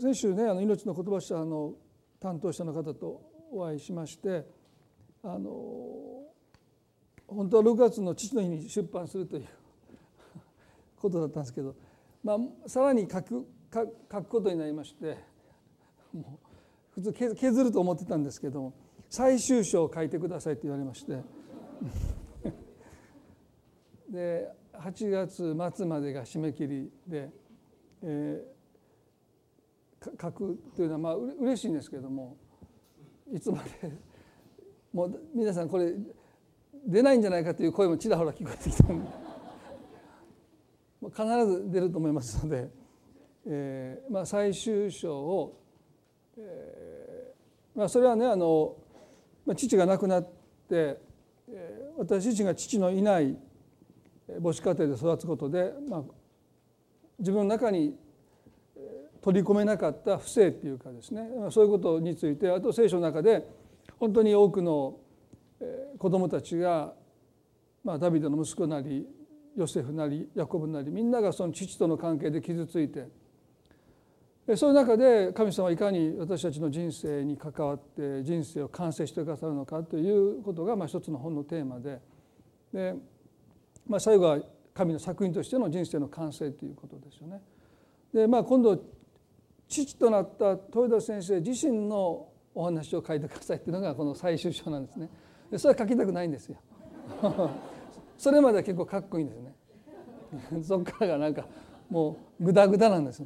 先週ねあの命の言葉社の担当者の方とお会いしましてあの本当は6月の父の日に出版するということだったんですけど、まあ、さらに書く書くことになりましてもう普通削ると思ってたんですけども最終章を書いてくださいって言われまして。で8月末までが締め切りで、えー、書くというのはまあう嬉しいんですけどもいつまでもう皆さんこれ出ないんじゃないかという声もちらほら聞こえてきたんで必ず出ると思いますので、えーまあ、最終章を、えーまあ、それはねあの、まあ、父が亡くなって、えー、私自身が父のいない母子家庭で育つことで、まあ、自分の中に取り込めなかった不正っていうかですねそういうことについてあと聖書の中で本当に多くの子どもたちが、まあ、ダビデの息子なりヨセフなりヤコブなりみんながその父との関係で傷ついてそういう中で神様はいかに私たちの人生に関わって人生を完成してくださるのかということがまあ一つの本のテーマでで、まあ、最後は神の作品としての人生の完成ということですよね。でまあ今度父となった豊田先生自身のお話を書いてくださいっていうのがこの最終章なんですね。でそれは書きたくないんですよ。それまでは結構かっこいいんですね。そっからがなんかもうグダグダなんです。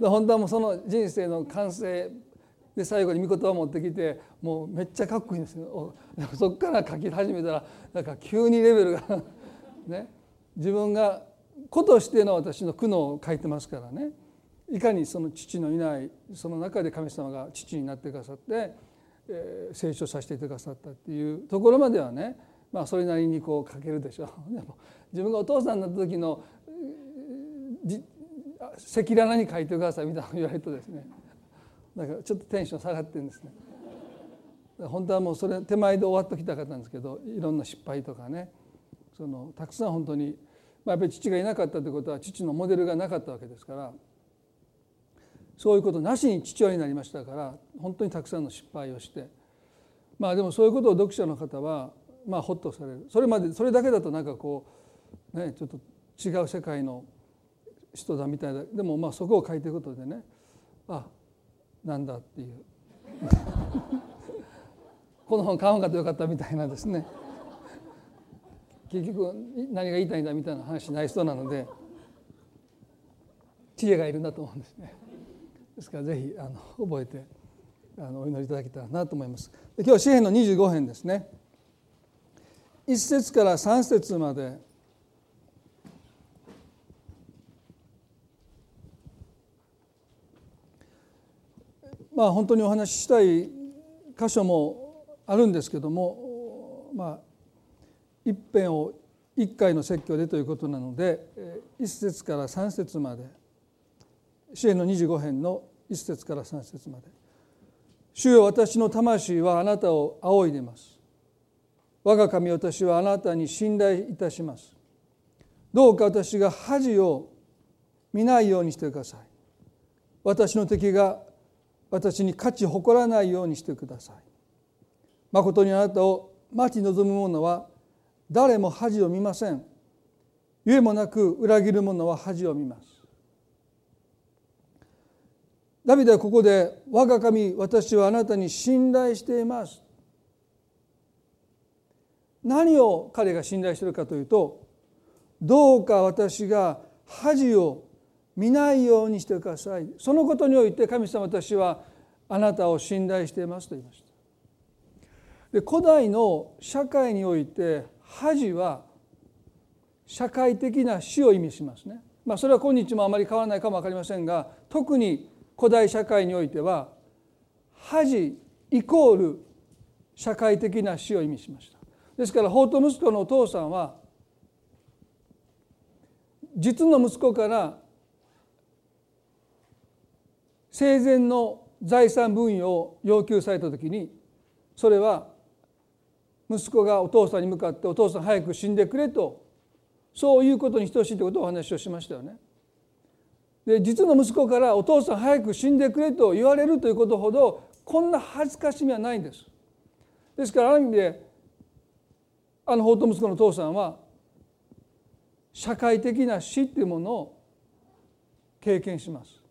で本当はもうその人生の完成で最後に御言葉を持ってきてもうめっちゃかっこいいんですよ。そっから書き始めたらなんか急にレベルが ね自分が子としての私の苦悩を書いてますからねいかにその父のいないその中で神様が父になってくださって、えー、成長させてくださったっていうところまではねまあそれなりにこう書けるでしょう。でも自分がお父さんになった時の赤裸々に書いてくださいみたいなの言われるとですねだからちょっとテンション下がってるんですね。本当はもうそれ手前で終わっときたかったんですけどいろんな失敗とかねそのたくさん本当に、まあ、やっぱり父がいなかったということは父のモデルがなかったわけですからそういうことなしに父親になりましたから本当にたくさんの失敗をして。まあでもそういうことを読者の方はまあホッとされる。それまでそれだけだとなんかこうねちょっと違う世界の人だみたいな。でもまあそこを書いていくことでねあなんだっていう。この本買わんかったよかったみたいなですね。結局何が言いたいんだみたいな話しない人なので知恵がいるんだと思うんですね。ですからぜひあの覚えてあのお祈りいただけたらなと思います。で今日詩篇の25編ですね。1節から3節までまあ本当にお話ししたい箇所もあるんですけどもまあ一編を一回の説教でということなので1節から3節まで詩篇の25編の1節から3節まで「主よ私の魂はあなたを仰いでます」「我が神私はあなたに信頼いたします」「どうか私が恥を見ないようにしてください」「私の敵が私に価値誇らないようにしてください」「まことにあなたを待ち望む者は誰も恥を見ません」「ゆえもなく裏切る者は恥を見ます」ダビデはここで「我が神私はあなたに信頼しています」何を彼が信頼しているかというとどうか私が恥を見ないようにしてください。そのことにおいて神様私はあなたを信頼していますと言いました。で古代の社会において恥は社会的な死を意味しますね。まあそれは今日もあまり変わらないかも分かりませんが特に古代社会においては恥イコール社会的な死を意味しましたですから法と息子のお父さんは実の息子から生前の財産分与を要求された時にそれは息子がお父さんに向かってお父さん早く死んでくれとそういうことに等しいということをお話をしましたよね。で実の息子からお父さん早く死んでくれと言われるということほどこんな恥ずかしみはないんです。ですからある意味であの法と息子の父さんは社会的な死っていうものを経験します。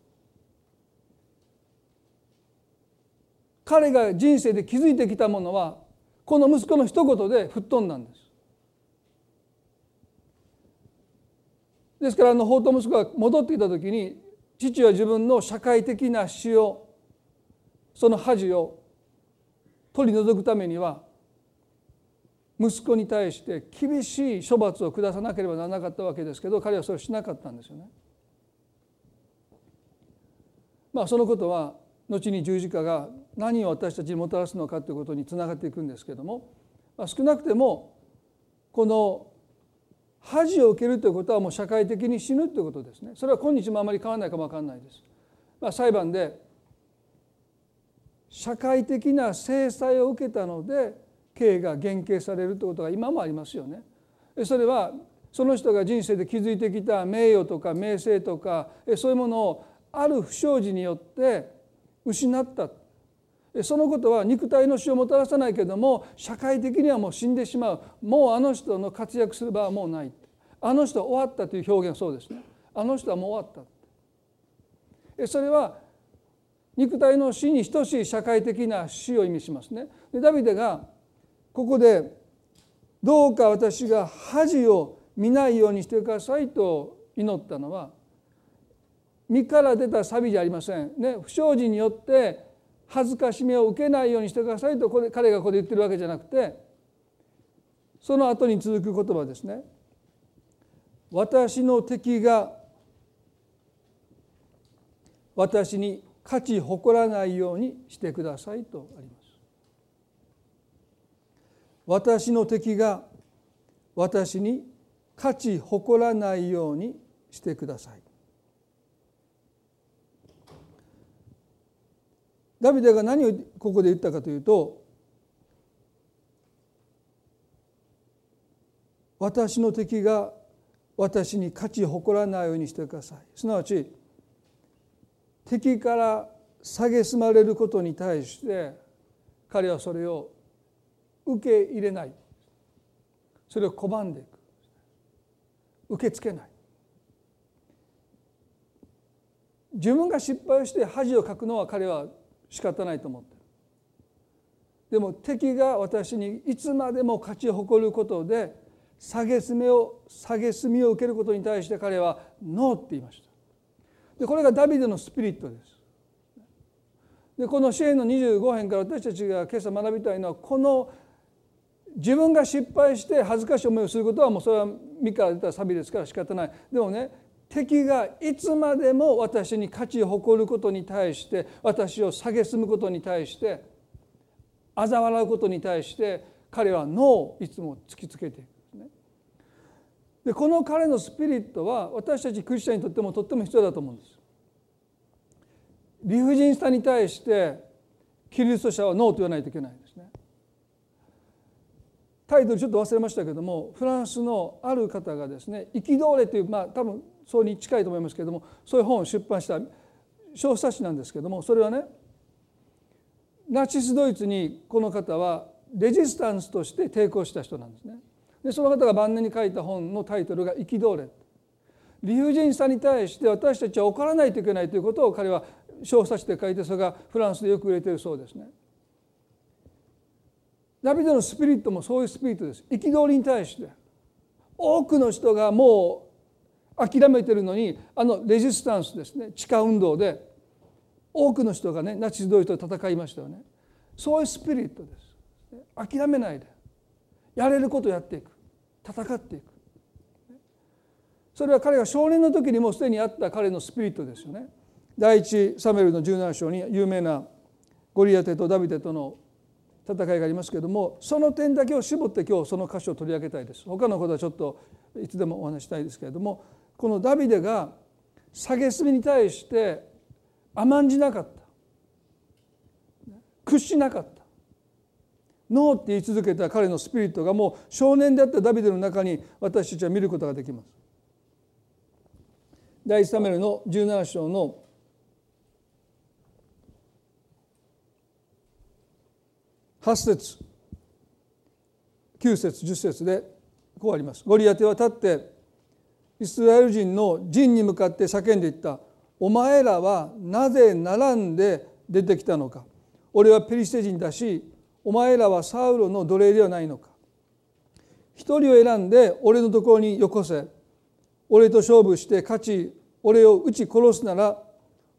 彼が人生で築いてきたものはこの息子の一言で吹っ飛んだんです。ですからあの法と息子が戻ってきた時に父は自分の社会的な死をその恥を取り除くためには息子に対して厳しい処罰を下さなければならなかったわけですけど彼はそれをしなかったんですよね。まあそのことは後に十字架が何を私たちにもたらすのかということにつながっていくんですけども、ま、少なくてもこの恥を受けるということはもう社会的に死ぬということですねそれは今日もあまり変わらないかも分かんないです。まあ、裁判で社会的な制裁を受けたので刑が減刑されるということが今もありますよね。それはその人が人生で築いてきた名誉とか名声とかそういうものをある不祥事によって失ったそのことは肉体の死をもたらさないけども社会的にはもう死んでしまう。もうあの人の活躍する場はもうない。あの人は終わったという表現はそうです。ねあの人はもう終わった。それは肉体の死に等しい社会的な死を意味しますね。でダビデがここで「どうか私が恥を見ないようにしてください」と祈ったのは身から出たサビじゃありません。ね不祥事によって恥ずかしみを受けないようにしてくださいとこれ彼がここで言ってるわけじゃなくてその後に続く言葉ですね。私の敵が私に価値誇らないようにしてくださいとあります。私の敵が私に価値誇らないようにしてください。ダビデが何をここで言ったかというと私の敵が私に価値誇らないようにしてください。すなわち敵から蔑まれることに対して彼はそれを受け入れない。それを拒んでいく。受け付けない。自分が失敗して恥をかくのは彼は仕方ないと思ってる。でも敵が私にいつまでも勝ち誇ることで蔑みを蔑みを受けることに対して彼はノーって言いました。でこれがダビデのスピリットです。でこの支援の25編から私たちが今朝学びたいのはこの自分が失敗して恥ずかしい思いをすることはもうそれは身から出たサビですから仕方ない。でもね敵がいつまでも私に価値を誇ることに対して私を蔑むことに対して嘲笑うことに対して彼はノーをいつも突きつけていくね。でこの彼のスピリットは私たちクリスチャンにとってもとっても必要だと思うんです。理不尽さに対してキリスト者はノーと言わないといけないんですね。タイトルちょっと忘れましたけどもフランスのある方がですね憤れというまあ多分そうに近いと思いますけれどもそういう本を出版した小冊子なんですけれどもそれはねナチスドイツにこの方はレジスタンスとして抵抗した人なんですね。でその方が晩年に書いた本のタイトルが「憤れ」理不尽さに対して私たちは怒らないといけないということを彼は小冊子で書いてそれがフランスでよく売れているそうですね。ダビデのスピリットもそういうスピリットです。憤りに対して多くの人がもう諦めてるのにあのレジスタンスですね。地下運動で多くの人がねナチスドイツと戦いましたよね。そういうスピリットです。諦めないで。やれることやっていく。戦っていく。それは彼が少年の時にもすでにあった彼のスピリットですよね。第一サメルの17章に有名なゴリアテとダビデとの戦いがありますけれどもその点だけを絞って今日その箇所を取り上げたいです。他のことはちょっといつでもお話したいですけれどもこのダビデが蔑みに対して甘んじなかった。屈しなかった。ノーって言い続けた彼のスピリットがもう少年であったダビデの中に私たちは見ることができます。第一サムエルの17章の8節9節10節でこうあります。ゴリアテは立ってイスラエル人の陣に向かって叫んでいった「お前らはなぜ並んで出てきたのか。俺はペリシテ人だしお前らはサウロの奴隷ではないのか。一人を選んで俺のところによこせ。俺と勝負して勝ち俺を撃ち殺すなら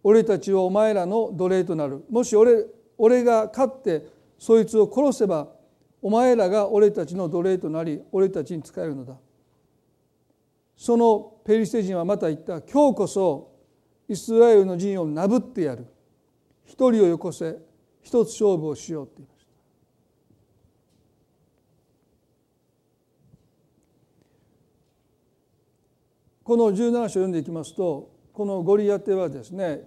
俺たちはお前らの奴隷となる。もし俺俺が勝ってそいつを殺せばお前らが俺たちの奴隷となり俺たちに仕えるのだ。そのペリシテ人はまた言った今日こそイスラエルの陣をなぶってやる。一人をよこせ。一つ勝負をしようって言いました。この17章を読んでいきますとこのゴリアテはですね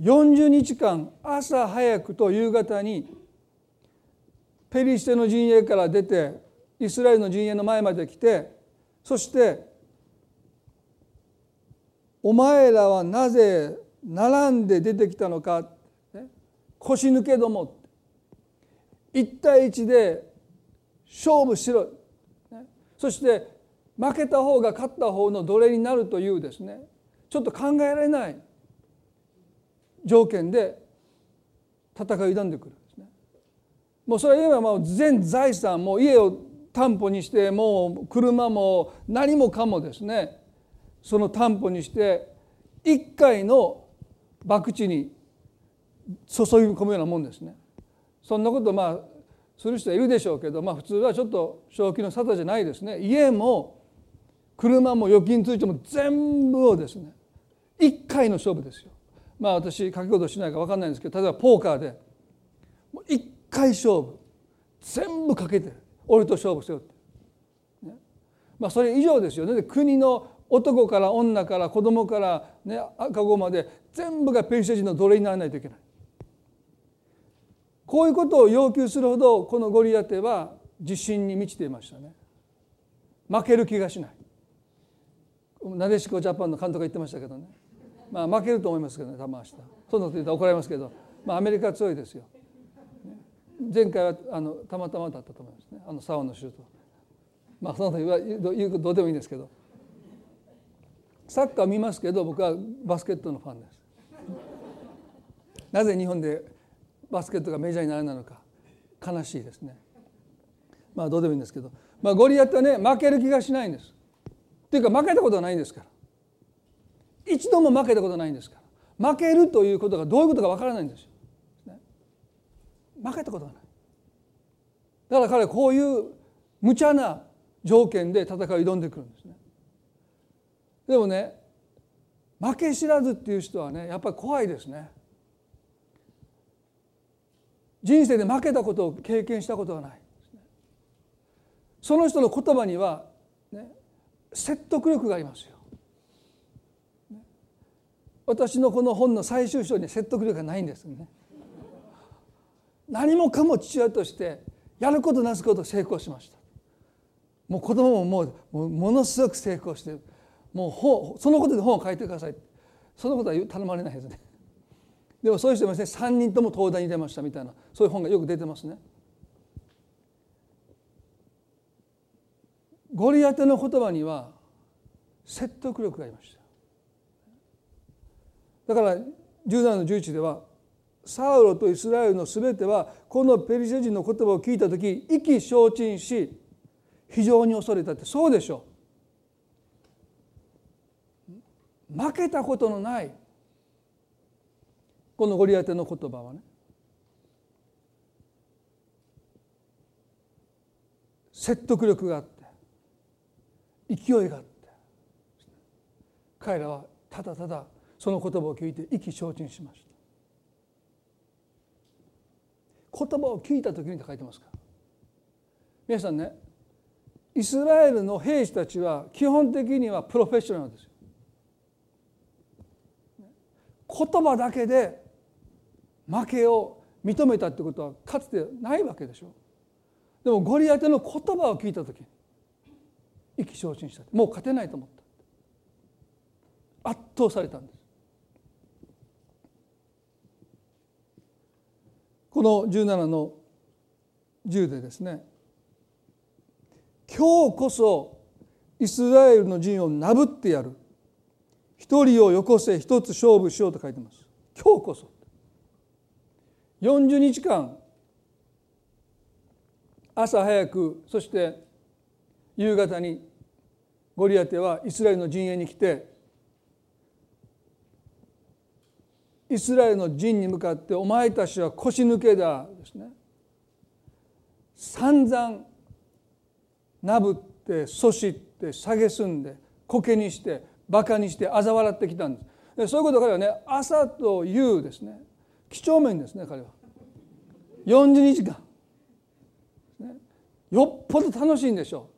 40日間朝早くと夕方にペリシテの陣営から出てイスラエルの陣営の前まで来てそして「お前らはなぜ並んで出てきたのか」腰抜けども。1対1で勝負しろ。そして負けた方が勝った方の奴隷になるというですね。ちょっと考えられない。条件で戦い挑んでくるんですね。もうそれは今もう全財産も家を担保にしてもう車も何もかもですね。その担保にして一回の博打に注ぎ込むようなもんですね。そんなことまあする人はいるでしょうけどまあ普通はちょっと正気の沙汰じゃないですね。家も車も預金ついても全部をですね一回の勝負ですよ。まあ私書き事しないか分かんないんですけど例えばポーカーでもう一回勝負全部かけて俺と勝負せよって、ね、まあそれ以上ですよね国の男から女から子供から、ね、赤子まで全部がペルシャ人の奴隷にならないといけない。こういうことを要求するほどこのゴリアテは自信に満ちていましたね。負ける気がしない。なでしこジャパンの監督が言ってましたけどね。まあ負けると思いますけどね玉明日そんなこと言ったら怒られますけど、まあ、アメリカ強いですよ。前回はあのたまたまだったと思いますね。あのサワのシュート。まあそのことどうでもいいんですけど。サッカー見ますけど僕はバスケットのファンです。なぜ日本でバスケットがメジャーにならなのか悲しいですね。まあどうでもいいんですけど、まあ、ゴリアテはね負ける気がしないんです。っていうか負けたことはないんですから。一度も負けたことないんですから。負けるということがどういうことかわからないんですよ、ね、負けたことがない。だから彼はこういう無茶な条件で戦いを挑んでくるんですね。でもね負け知らずっていう人はねやっぱり怖いですね人生で負けたことを経験したことがないその人の言葉には、ね、説得力がありますよ。私のこの本の最終章に説得力がないんですね。何もかも父親としてやることなすこと成功しました。もう子供ももうものすごく成功してるもう本そのことで本を書いてください。そのことは頼まれないですね。でもそういう人もですね。3人とも東大に出ましたみたいな。そういう本がよく出てますね。ゴリアテの言葉には説得力がありました。だから17の11ではサウロとイスラエルのすべてはこのペリシャ人の言葉を聞いた時意気消沈し非常に恐れたって。そうでしょう。負けたことのないこのゴリアテの言葉はね。説得力があって勢いがあって彼らはただただその言葉を聞いて意気消沈しました。言葉を聞いた時にって書いてますか。皆さんねイスラエルの兵士たちは基本的にはプロフェッショナルですよ言葉だけで負けを認めたってことはかつてないわけでしょ。でもゴリアテの言葉を聞いた時意気消沈した。もう勝てないと思った。圧倒されたんです。この17の10でですね今日こそイスラエルの陣をなぶってやる。一人をよこせ一つ勝負しようと書いてます。今日こそ。40日間朝早くそして夕方にゴリアテはイスラエルの陣営に来てイスラエルの陣に向かって「お前たちは腰抜けだ」ですね。散々なぶってそしって蔑んで苔にしてバカにして嘲笑ってきたんです。でそういうこと彼はね朝と夕ですね。几帳面ですね彼は。42時間、ね、よっぽど楽しいんでしょ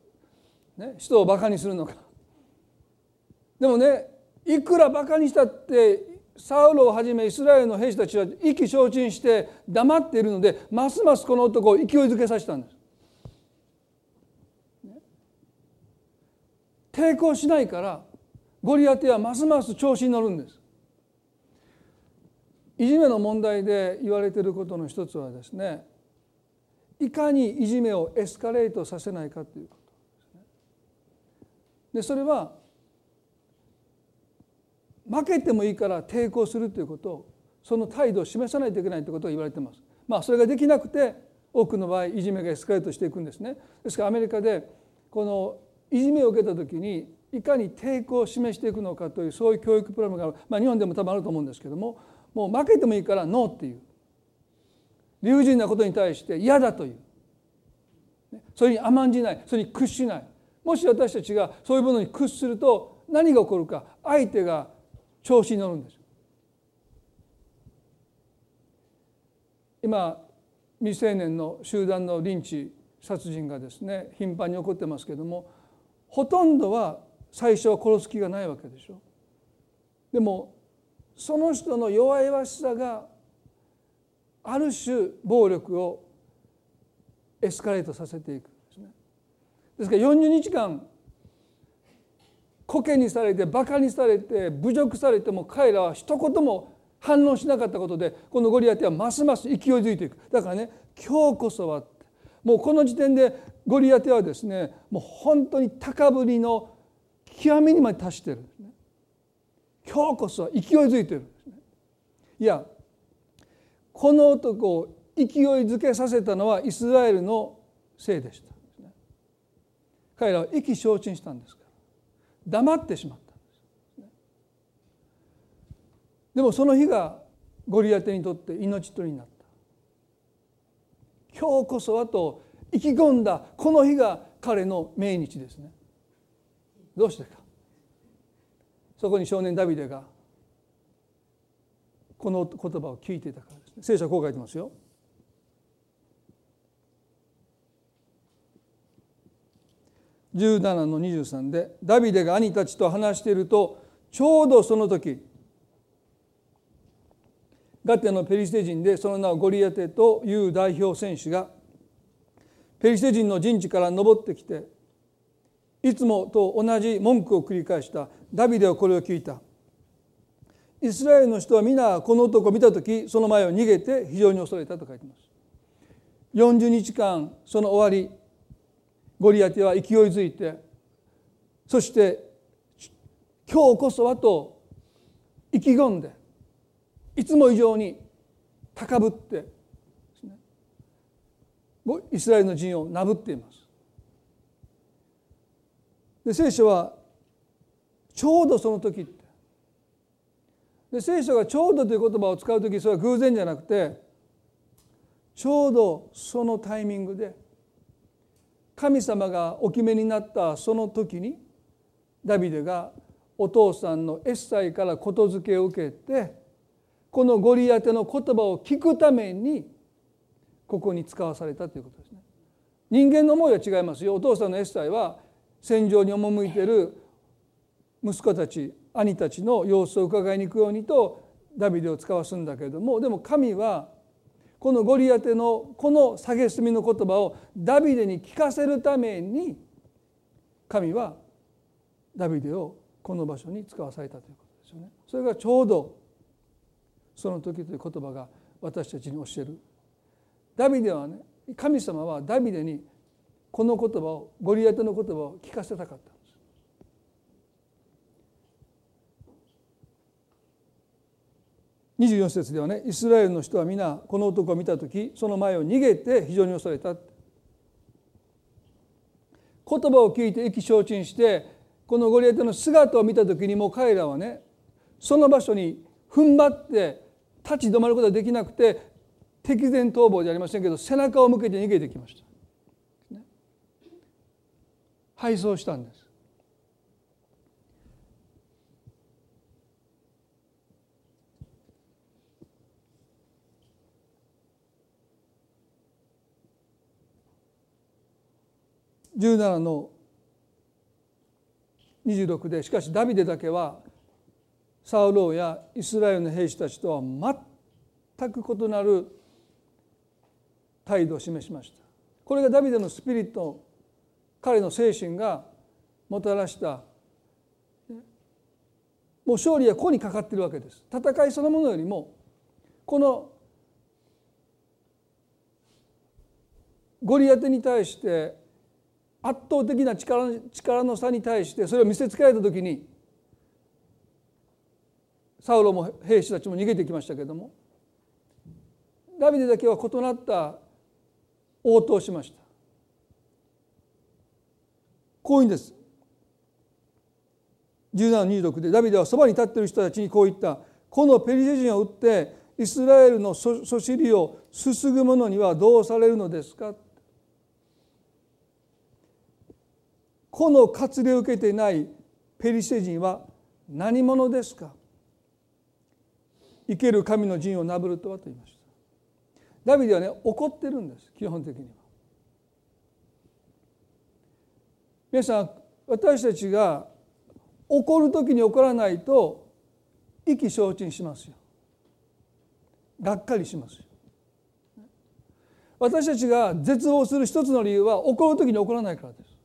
う、ね、人をバカにするのかでもねいくらバカにしたってサウロをはじめイスラエルの兵士たちは意気消沈して黙っているのでますますこの男を勢いづけさせたんです。抵抗しないからゴリアテはますます調子に乗るんです。いじめの問題で言われていることの一つはですねいかにいじめをエスカレートさせないかということですね。でそれは負けてもいいから抵抗するということをその態度を示さないといけないということが言われています。まあそれができなくて多くの場合いじめがエスカレートしていくんですね。ですからアメリカでこのいじめを受けた時にいかに抵抗を示していくのかというそういう教育プログラムが、まあ、日本でも多分あると思うんですけどももう負けてもいいからノーっていう。理不尽なことに対して嫌だという。それに甘んじない。それに屈しない。もし私たちがそういうものに屈すると何が起こるか相手が調子に乗るんです。今未成年の集団のリンチ殺人がですね頻繁に起こってますけどもほとんどは最初は殺す気がないわけでしょ。でもその人の弱々しさがある種暴力をエスカレートさせていくですね。ですから40日間苔にされてバカにされて侮辱されても彼らは一言も反応しなかったことでこのゴリアテはますます勢いづいていく。だからね今日こそはもうこの時点でゴリアテはですねもう本当に高ぶりの極みにまで達してる。んですね今日こそは勢いづいてる。んですねいやこの男を勢いづけさせたのはイスラエルのせいでした。彼らは意気消沈したんですから。黙ってしまったんです。でもその日がゴリアテにとって命取りになった。今日こそはと意気込んだこの日が彼の命日ですね。どうしてか？そこに少年ダビデがこの言葉を聞いていたからですね。聖書はこう書いてますよ。17の23でダビデが兄たちと話しているとちょうどその時ガテのペリシテ人でその名をゴリアテという代表選手がペリシテ人の陣地から登ってきていつもと同じ文句を繰り返した。ダビデはこれを聞いた。イスラエルの人は皆この男を見た時その前を逃げて非常に恐れたと書いてます。40日間その終わりゴリアテは勢いづいてそして今日こそはと意気込んでいつも以上に高ぶってイスラエルの陣をなぶっています。で聖書はちょうどその時ってで聖書がちょうどという言葉を使う時それは偶然じゃなくてちょうどそのタイミングで神様がお決めになったその時にダビデがお父さんのエッサイから言づけを受けてこのゴリアテの言葉を聞くためにここに使わされたということですね。人間の思いは違いますよ。お父さんのエッサイは戦場に赴いている息子たち兄たちの様子を伺いに行くようにとダビデを使わすんだけれどもでも神はこのゴリアテのこの蔑みの言葉をダビデに聞かせるために神はダビデをこの場所に使わされたということです。ですよね。それがちょうどその時という言葉が私たちに教える。ダビデはね神様はダビデにこの言葉をゴリアテの言葉を聞かせたかったんです。24節ではねイスラエルの人は皆この男を見た時その前を逃げて非常に恐れた言葉を聞いて意気消沈してこのゴリアテの姿を見た時にもう彼らはねその場所に踏ん張って立ち止まることができなくて敵前逃亡じゃありませんけど背中を向けて逃げてきました。敗走したんです。17の26でしかしダビデだけはサウローやイスラエルの兵士たちとは全く異なる態度を示しましたこれがダビデのスピリット彼の精神がもたらしたもう勝利はここにかかっているわけです。戦いそのものよりもこのゴリアテに対して圧倒的な力力の差に対してそれを見せつけられた時にサウロも兵士たちも逃げてきましたけれどもダビデだけは異なった応答しました。こういうんです。1726でダビデはそばに立っている人たちにこう言った。このペリシ人を撃ってイスラエルのそしりをすすぐ者にはどうされるのですか？この割礼を受けていないペリシテ人は何者ですか？生ける神の陣をなぶるとはと言いました。ダビデはね怒ってるんです基本的には。皆さん私たちが怒る時に怒らないと意気消沈しますよ。がっかりしますよ。私たちが絶望する一つの理由は怒る時に怒らないからです。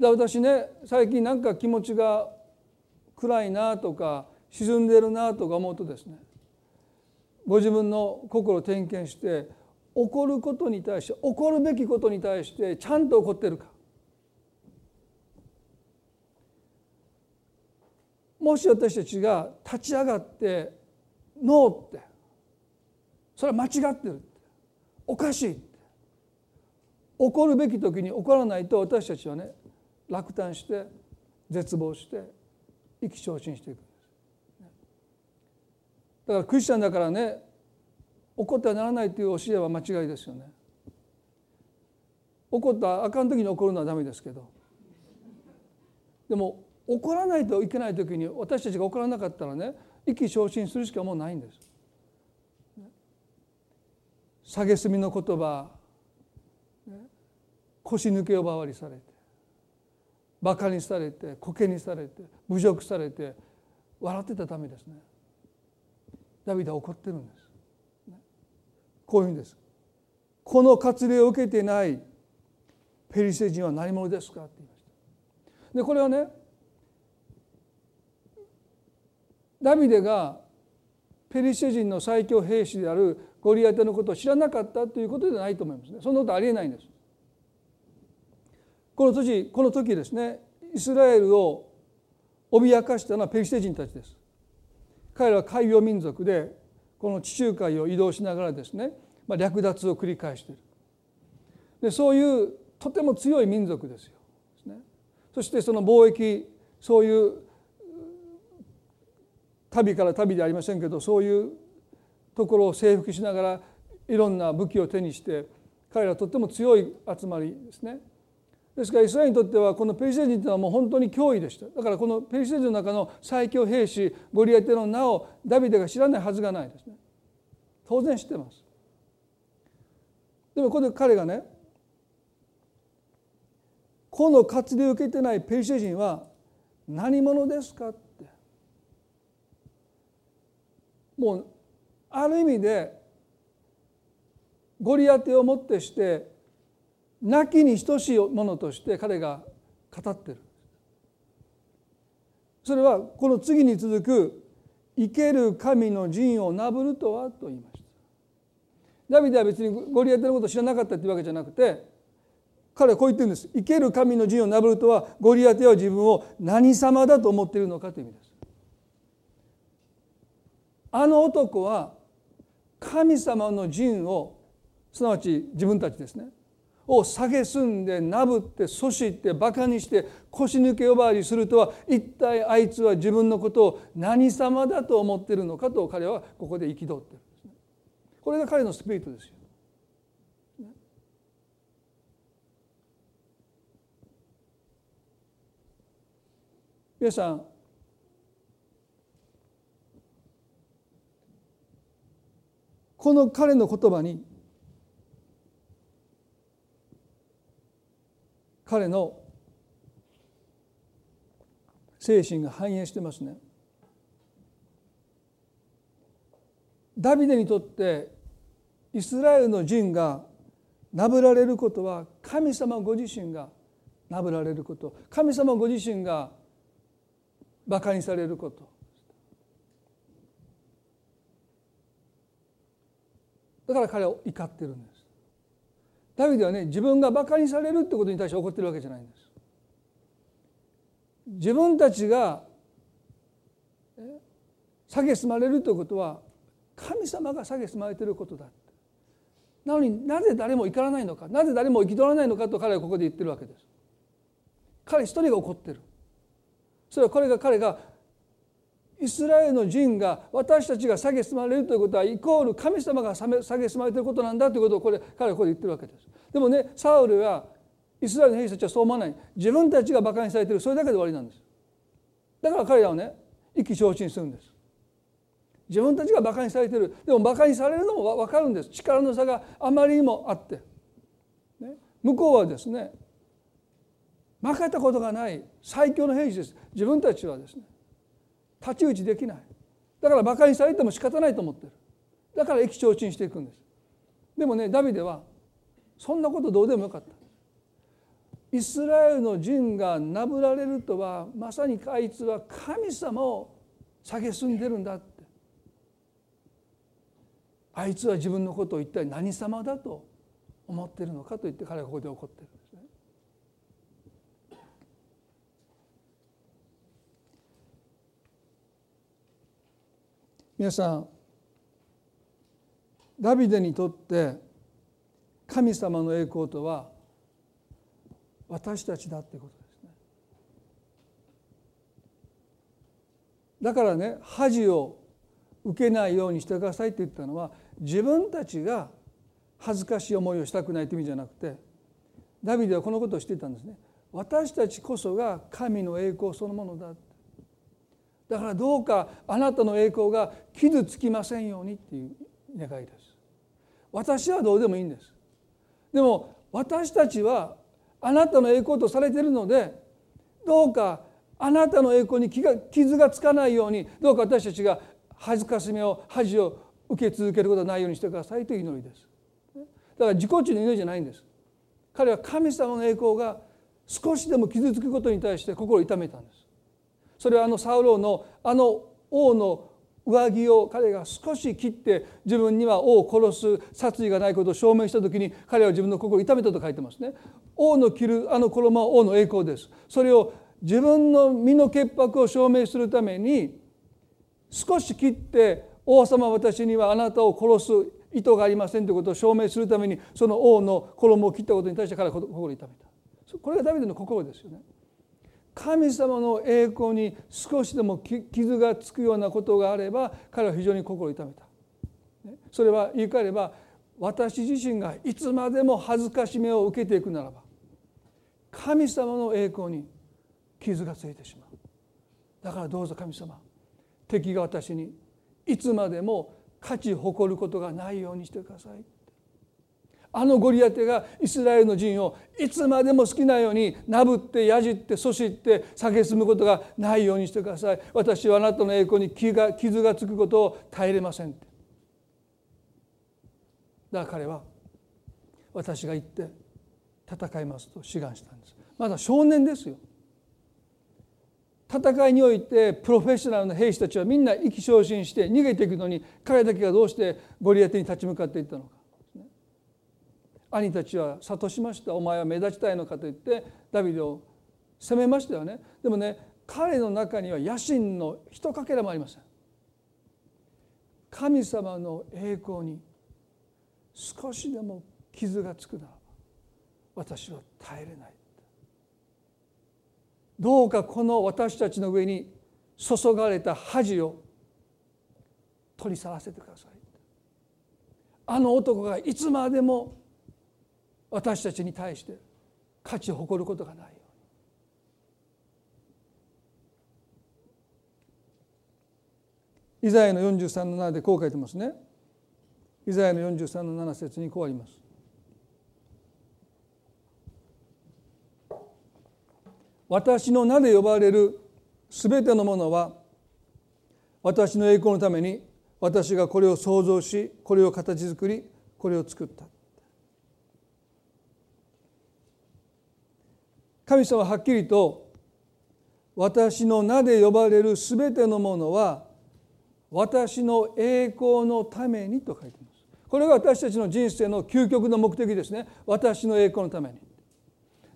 だ私ね最近なんか気持ちが暗いなとか沈んでるなとか思うとですねご自分の心を点検して怒ることに対して怒るべきことに対してちゃんと怒ってるか。もし私たちが立ち上がって「ノー」ってそれは間違ってるおかしいって怒るべき時に怒らないと私たちはね落胆して絶望して意気消沈していくだからクリスチャンだからね怒ってはならないという教えは間違いですよね。怒ったあかん時に怒るのはダメですけどでも怒らないといけない時に私たちが怒らなかったらね意気消沈するしかもうないんです。蔑みの言葉腰抜け呼ばわりされてバカにされてコケにされて侮辱されて笑ってたためですね。ダビデは怒ってるんです。こういうんです。この割礼を受けてないペリシテ人は何者ですかって言いました。でこれはねダビデがペリシテ人の最強兵士であるゴリアテのことを知らなかったということではないと思いますね。そんなことありえないんです。この時この時ですねイスラエルを脅かしたのはペリシテ人たちです。彼らは海洋民族でこの地中海を移動しながらですね、まあ、略奪を繰り返している。でそういうとても強い民族ですよ。そしてその貿易そういう旅から旅でありませんけどそういうところを征服しながらいろんな武器を手にして彼らとっても強い集まりですね。ですからイスラエルにとってはこのペリシテ人というのはもう本当に脅威でした。だからこのペリシテ人の中の最強兵士ゴリアテの名をダビデが知らないはずがないですね。当然知ってます。でもここで彼がねこの活動を受けてないペリシテ人は何者ですかって。もうある意味でゴリアテをもってして亡きに等しいものとして彼が語ってる。それはこの次に続く生ける神の陣をなぶるとはと言いました。ダビデは別にゴリアテのことを知らなかったっていうわけじゃなくて彼はこう言ってるんです。生ける神の陣をなぶるとはゴリアテは自分を何様だと思っているのかという意味です。あの男は神様の陣をすなわち自分たちですね。を蔑んでなぶって阻止ってバカにして腰抜け呼ばわりするとは一体あいつは自分のことを何様だと思っているのかと彼はここで憤っているんですね。これが彼のスピリットですよ。皆さんこの彼の言葉に彼の精神が反映してますね。ダビデにとってイスラエルの陣がなぶられることは神様ご自身がなぶられること神様ご自身が馬鹿にされることだから彼は怒ってるんです。ダビデはね自分が馬鹿にされるってことに対して怒ってるわけじゃないんです。自分たちが蔑まれるということは神様が蔑まれていることだなのになぜ誰も怒らないのかなぜ誰も憤らないのかと彼はここで言ってるわけです。彼一人が怒ってるそれはこれが彼がイスラエルの陣が私たちが蔑まれるということはイコール神様が蔑まれていることなんだということをこれ彼はここで言ってるわけです。でもねサウルはイスラエルの兵士たちはそう思わない自分たちが馬鹿にされているそれだけで終わりなんです。だから彼らはね意気消沈するんです。自分たちが馬鹿にされているでも馬鹿にされるのも分かるんです力の差があまりにもあって、ね、向こうはですね負けたことがない最強の兵士です自分たちはですね太刀打ちできない。だから馬鹿にされても仕方ないと思ってる。だから意気消沈していくんです。でもねダビデはそんなことどうでもよかった。イスラエルの陣がなぶられるとはまさにあいつは神様を蔑んでるんだって。あいつは自分のことを一体何様だと思ってるのかと言って彼はここで怒ってる。皆さんダビデにとって神様の栄光とは私たちだっていうことですね。だからね恥を受けないようにしてくださいって言ったのは自分たちが恥ずかしい思いをしたくないという意味じゃなくてダビデはこのことをしていたんですね。私たちこそが神の栄光そのものだだからどうかあなたの栄光が傷つきませんようにっていう願いです。私はどうでもいいんです。でも私たちはあなたの栄光とされているのでどうかあなたの栄光に傷がつかないようにどうか私たちが恥ずかしめを恥を受け続けることがないようにしてくださいという祈りです。だから自己中の祈りじゃないんです。彼は神様の栄光が少しでも傷つくことに対して心を痛めたんです。それはあのサウローのあの王の上着を彼が少し切って自分には王を殺す殺意がないことを証明した時に彼は自分の心を痛めたと書いてますね。王の着るあの衣は王の栄光です。それを自分の身の潔白を証明するために少し切って王様私にはあなたを殺す意図がありませんということを証明するためにその王の衣を切ったことに対して彼は心を痛めた。これがダビデの心ですよね。神様の栄光に少しでも傷がつくようなことがあれば彼は非常に心を痛めた。それは言い換えれば私自身がいつまでも恥ずかしめを受けていくならば神様の栄光に傷がついてしまう。だからどうぞ神様敵が私にいつまでも価値誇ることがないようにしてください。あのゴリアテがイスラエルの陣をいつまでも好きなようになぶってやじって阻止って蔑むことがないようにしてください。私はあなたの栄光に傷がつくことを耐えれませんだから彼は私が行って戦いますと志願したんです。まだ少年ですよ。戦いにおいてプロフェッショナルな兵士たちはみんな意気昇進して逃げていくのに彼だけがどうしてゴリアテに立ち向かっていったのか。兄たちは諭しました。お前は目立ちたいのかと言ってダビデを責めましたよね。でもね彼の中には野心のひとかけらもありません。神様の栄光に少しでも傷がつくならば私は耐えれない。どうかこの私たちの上に注がれた恥を取り去らせてください。あの男がいつまでも私たちに対して価値を誇ることがないように。イザヤの43の7でこう書いてますね。イザヤの43の7節にこうあります。私の名で呼ばれるすべてのものは私の栄光のために私がこれを創造しこれを形作りこれを作った。神様ははっきりと私の名で呼ばれるすべてのものは私の栄光のためにと書いています。これが私たちの人生の究極の目的ですね。私の栄光のために。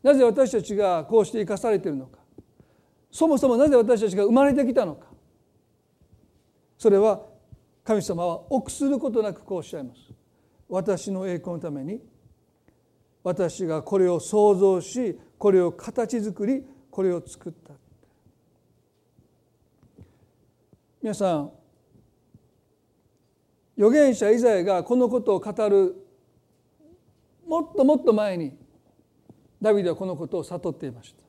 なぜ私たちがこうして生かされているのか。そもそもなぜ私たちが生まれてきたのか。それは神様は臆することなくこうおっしゃいます。私の栄光のために私がこれを創造しこれを形作りこれを作った。皆さん預言者イザヤがこのことを語るもっともっと前にダビデはこのことを悟っていました。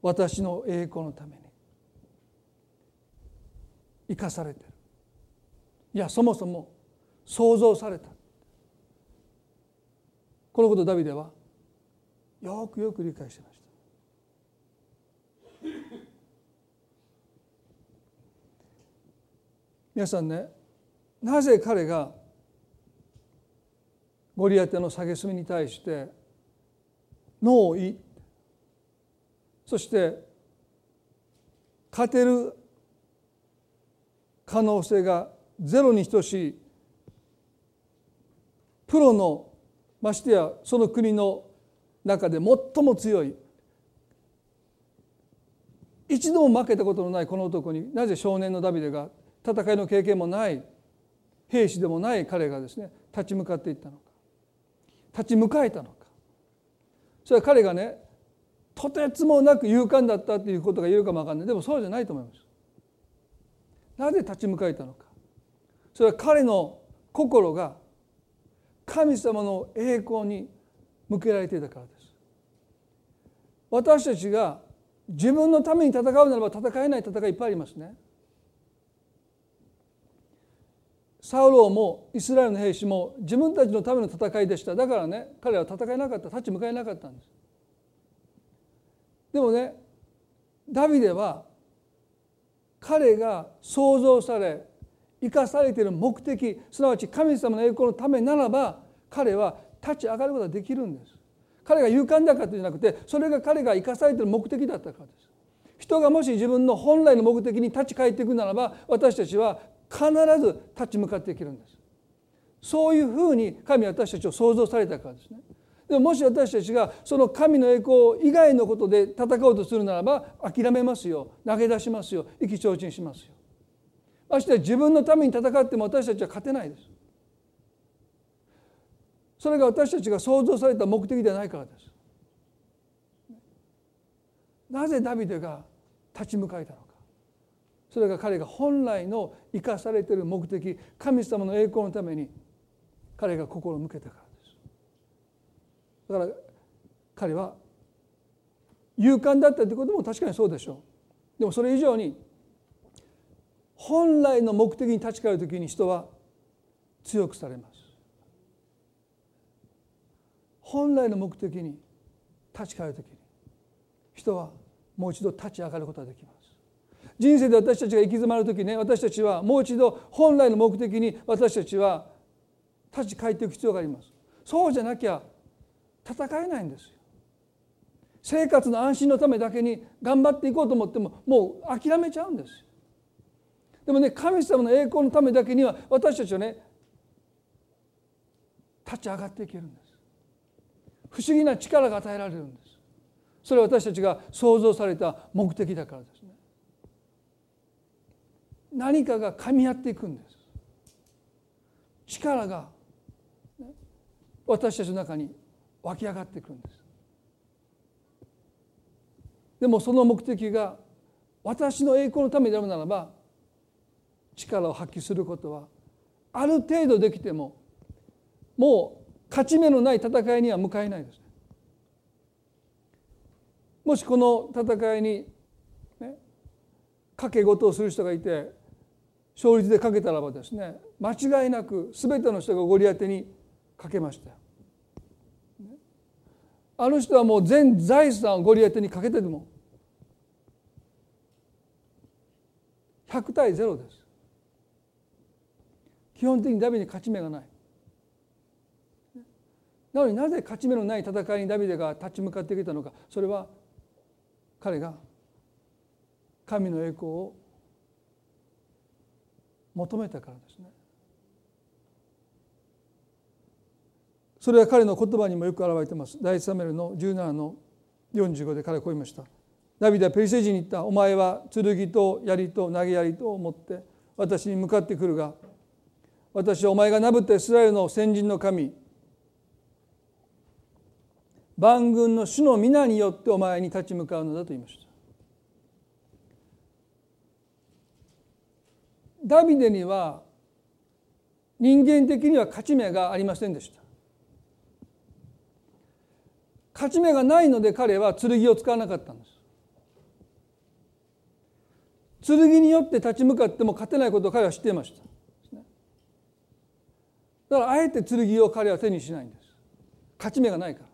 私の栄光のために生かされてる。いやそもそも創造された。このことをダビデはよくよく理解してました。皆さんねなぜ彼がゴリアテの蔑みに対して脳意そして勝てる可能性がゼロに等しいプロのましてやその国の中で最も強い一度も負けたことのないこの男になぜ少年のダビデが戦いの経験もない兵士でもない彼がですね立ち向かっていったのか立ち向かえたのか。それは彼がねとてつもなく勇敢だったっていうことが言えるかも分かんない。でもそうじゃないと思います。なぜ立ち向かえたのか。それは彼の心が神様の栄光に向けられていたからです。私たちが自分のために戦うならば戦えない戦いいっぱいありますね。サウロもイスラエルの兵士も自分たちのための戦いでした。だからね彼は戦えなかった。立ち向かえなかったんです。でもねダビデは彼が創造され生かされている目的すなわち神様の栄光のためならば彼は立ち上がることができるんです。彼が勇敢だからじゃなくてそれが彼が生かされている目的だったからです。人がもし自分の本来の目的に立ち返っていくならば私たちは必ず立ち向かっていけるんです。そういうふうに神は私たちを創造されたからですね。でももし私たちがその神の栄光以外のことで戦おうとするならば諦めますよ。投げ出しますよ。意気消沈しますよ。まして自分のために戦っても私たちは勝てないです。それが私たちが創造された目的ではないからです。なぜダビデが立ち向かえたのか。それが彼が本来の生かされている目的。神様の栄光のために彼が心を向けたからです。だから彼は勇敢だったということも確かにそうでしょう。でもそれ以上に本来の目的に立ち返る時に人は強くされます。本来の目的に立ち返る時に人はもう一度立ち上がることができます。人生で私たちが行き詰まる時ね私たちはもう一度本来の目的に私たちは立ち返っていく必要があります。そうじゃなきゃ戦えないんですよ。生活の安心のためだけに頑張っていこうと思ってももう諦めちゃうんですよ。でもね神様の栄光のためだけには私たちはね立ち上がっていけるんです。不思議な力が与えられるんです。それは私たちが創造された目的だからですね。何かが噛み合っていくんです。力が私たちの中に湧き上がってくるんです。でもその目的が私の栄光のためであるならば力を発揮することはある程度できてももう勝ち目のない戦いには向かえないですもしこの戦いにね賭け事をする人がいて勝率でかけたらばですね間違いなく全ての人がゴリアテにかけましたあの人はもう全財産をゴリアテにかけてでも100対0です。基本的にダビデに勝ち目がない。なのになぜ勝ち目のない戦いにダビデが立ち向かってきたのか。それは彼が神の栄光を求めたからですね。それは彼の言葉にもよく表れています。第一サメルの17の45で彼はこう言いました。ダビデはペリセ人に言った。お前は剣と槍と投げ槍と思って私に向かってくるが私はお前がなぶったイスラエルの先人の神。万軍の主の皆によってお前に立ち向かうのだと言いました。ダビデには人間的には勝ち目がありませんでした。勝ち目がないので彼は剣を使わなかったんです。剣によって立ち向かっても勝てないことを彼は知っていました。だからあえて剣を彼は手にしないんです勝ち目がないから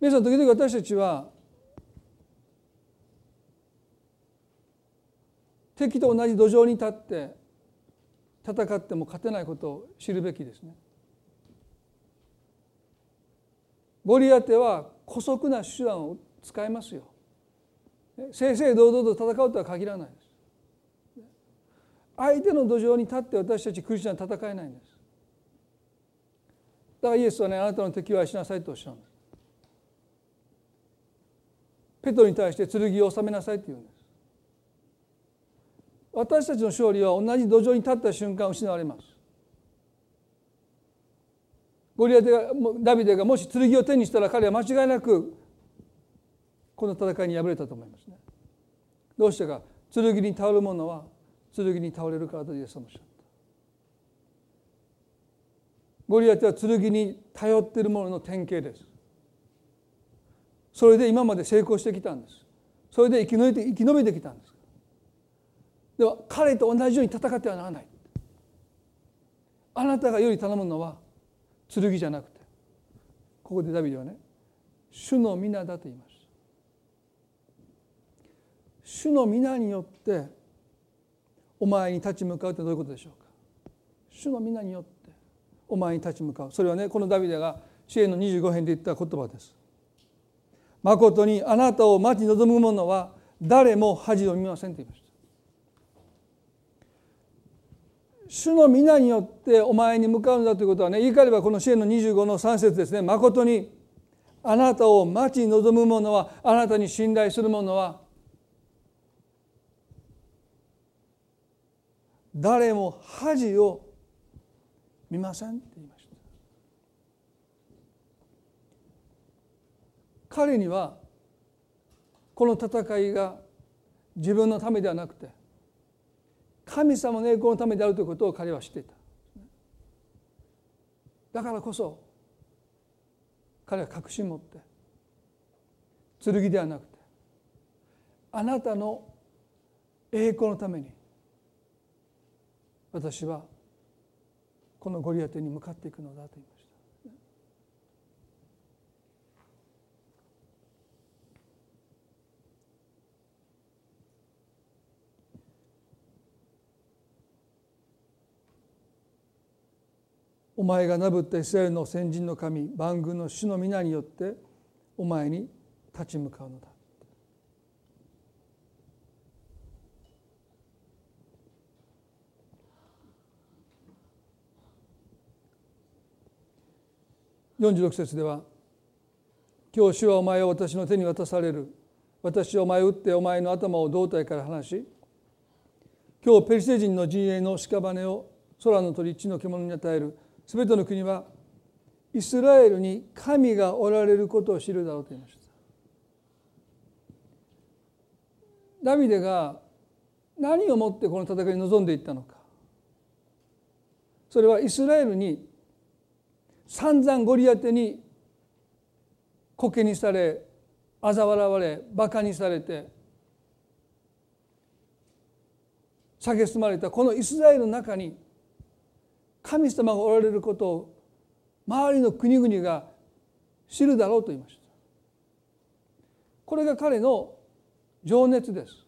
皆さん時々私たちは敵と同じ土壌に立って戦っても勝てないことを知るべきですね。ゴリアテは姑息な手段を使いますよ。正々堂々と戦うとは限らないです。相手の土壌に立って私たちクリスチャンは戦えないんです。だからイエスはねあなたの敵はしなさいとおっしゃるんです。ペトロに対して剣を収めなさいって言うんです。私たちの勝利は同じ土壌に立った瞬間失われます。ゴリアテがダビデがもし剣を手にしたら彼は間違いなくこの戦いに敗れたと思いますね。どうしてか剣に倒る者は剣に倒れるからとイエス様おっしゃった。ゴリアテは剣に頼っているものの典型です。それで今まで成功してきたんです。それで生き延びて生き延びてきたんです。では彼と同じように戦ってはならないあなたがより頼むのは剣じゃなくてここでダビデはね主の皆だと言います主の皆によってお前に立ち向かうってどういうことでしょうか？主の皆によってお前に立ち向かう。それはねこのダビデが支援の25編で言った言葉です。誠にあなたを待ち望む者は誰も恥を見ませんと言いました。主の皆によってお前に向かうんだということはね言い換えればこの支援の25の3節ですね。誠にあなたを待ち望む者はあなたに信頼する者は誰も恥を見ませんって言いました。彼にはこの戦いが自分のためではなくて神様の栄光のためであるということを彼は知っていた。だからこそ彼は確信持って剣ではなくてあなたの栄光のために私はこのゴリアテに向かっていくのだと言いますお前がなぶったイスラエルの先人の神万軍の主の皆によってお前に立ち向かうのだ。46節では「今日主はお前を私の手に渡される。私はお前を打ってお前の頭を胴体から離し今日ペリシテ人の陣営の屍を空の鳥地の獣に与える。すべての国はイスラエルに神がおられることを知るだろうと言いました。ダビデが何をもってこの戦いに臨んでいったのか。それはイスラエルに散々ゴリアテにコケにされ嘲笑われバカにされて蔑まれたこのイスラエルの中に神様がおられることを周りの国々が知るだろうと言いました。これが彼の情熱です。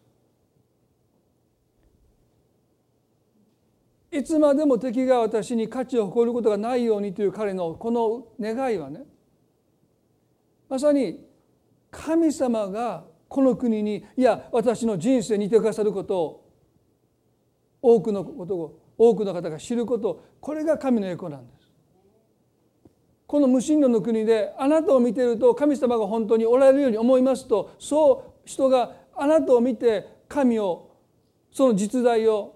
いつまでも敵が私に価値を誇ることがないようにという彼のこの願いはねまさに神様がこの国にいや私の人生にいてくださることを多くのことを多くの方が知ることこれが神の栄光なんです。この無神論の国であなたを見ていると神様が本当におられるように思いますとそう人があなたを見て神をその実在を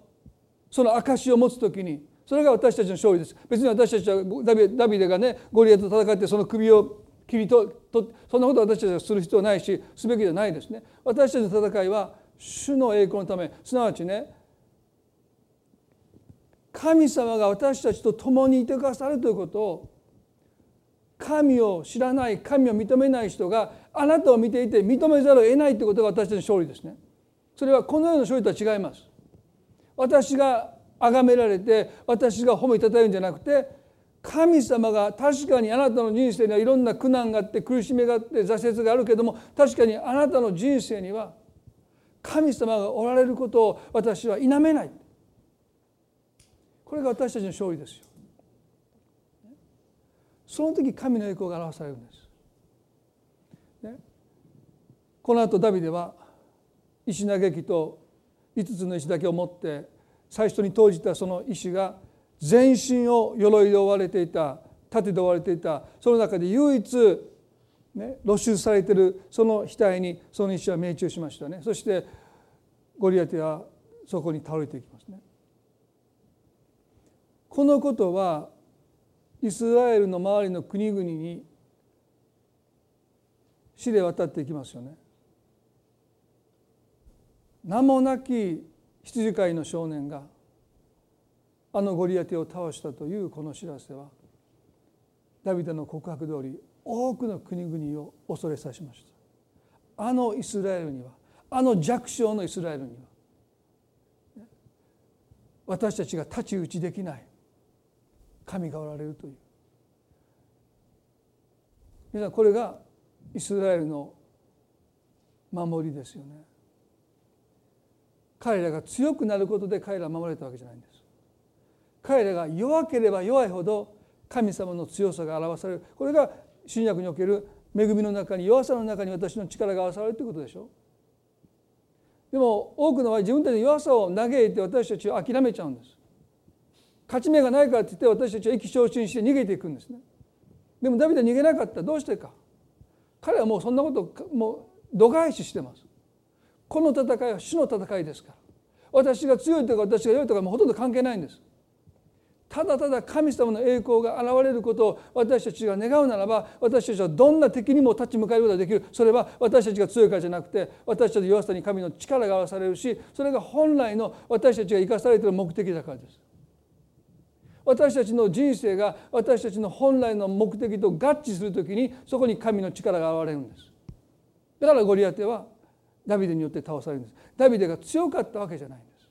その証を持つ時にそれが私たちの勝利です別に私たちはダビダビデがねゴリアと戦ってその首を切りととそんなことを私たちはする必要ないしすべきではないですね私たちの戦いは主の栄光のためすなわちね神様が私たちと共にいてくださるということを神を知らない神を認めない人があなたを見ていて認めざるを得ないということが私たちの勝利ですね。それはこのような勝利とは違います。私が崇められて私が褒めたたえるんじゃなくて神様が確かにあなたの人生にはいろんな苦難があって苦しみがあって挫折があるけども確かにあなたの人生には神様がおられることを私は否めないこれが私たちの勝利ですよ。その時神の栄光が表されるんです。この後ダビデは石嘆きと5つの石だけを持って最初に投じたその石が全身を鎧で覆われていた盾で覆われていたその中で唯一、ね、露出されているその額にその石は命中しましたねそしてゴリアテはそこに倒れていきますね。このことはイスラエルの周りの国々に死で渡っていきますよね。名もなき羊飼いの少年があのゴリアテを倒したというこの知らせはダビデの告白通り多くの国々を恐れさしました。あのイスラエルにはあの弱小のイスラエルには私たちが太刀打ちできない神がおられるという。皆さんこれがイスラエルの守りですよね。彼らが強くなることで彼らは守られたわけじゃないんです。彼らが弱ければ弱いほど神様の強さが表される。これが新約における恵みの中に弱さの中に私の力が表されるということでしょ。でも多くの場合自分たちの弱さを嘆いて私たちは諦めちゃうんです。勝ち目がないからって言って私たちは意気消沈して逃げていくんですね。でもダビデは逃げなかった。どうしてか。彼はもうそんなこともう度外視してます。この戦いは主の戦いですから。私が強いとか私が弱いとかもうほとんど関係ないんです。ただただ神様の栄光が現れることを私たちが願うならば私たちはどんな敵にも立ち向かうことができる。それは私たちが強いからじゃなくて私たちの弱さに神の力が表されるしそれが本来の私たちが生かされている目的だからです。私たちの人生が私たちの本来の目的と合致するときにそこに神の力が現れるんです。だからゴリアテはダビデによって倒されるんです。ダビデが強かったわけじゃないんです。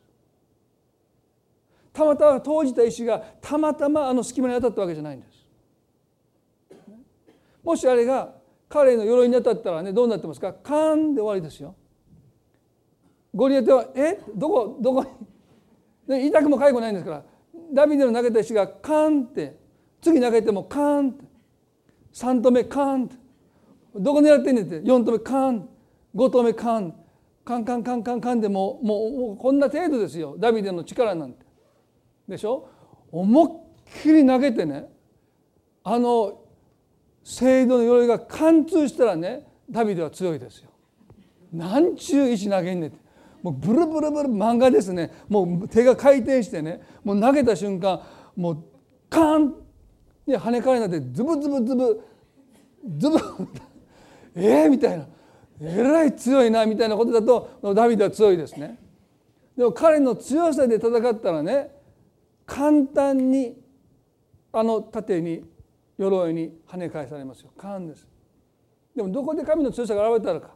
たまたま投じた石がたまたまあの隙間に当たったわけじゃないんです。もしあれが彼の鎧に当たったらねどうなってますか？カーンで終わりですよ。ゴリアテはえ？どこ？どこに？痛くも痒くないんですからダビデの投げた石がカーンって次投げてもカーン3投目カーンどこ狙ってんねんって4投目カーン5投目カンカンカンカンカンカンでももうもうこんな程度ですよ。ダビデの力なんて。でしょ？思いっきり投げてねあの聖堂の鎧が貫通したらねダビデは強いですよ。なんちゅう石投げんねんって。もうブルブルブル漫画ですね。もう手が回転してねもう投げた瞬間もうカーンで跳ね返りになってズブズブズブズブ。えーみたいな。えらい強いなみたいなことだとダビデは強いですね。でも彼の強さで戦ったらね簡単にあの盾に鎧に跳ね返されますよ。カーンです。でもどこで神の強さが現れたのか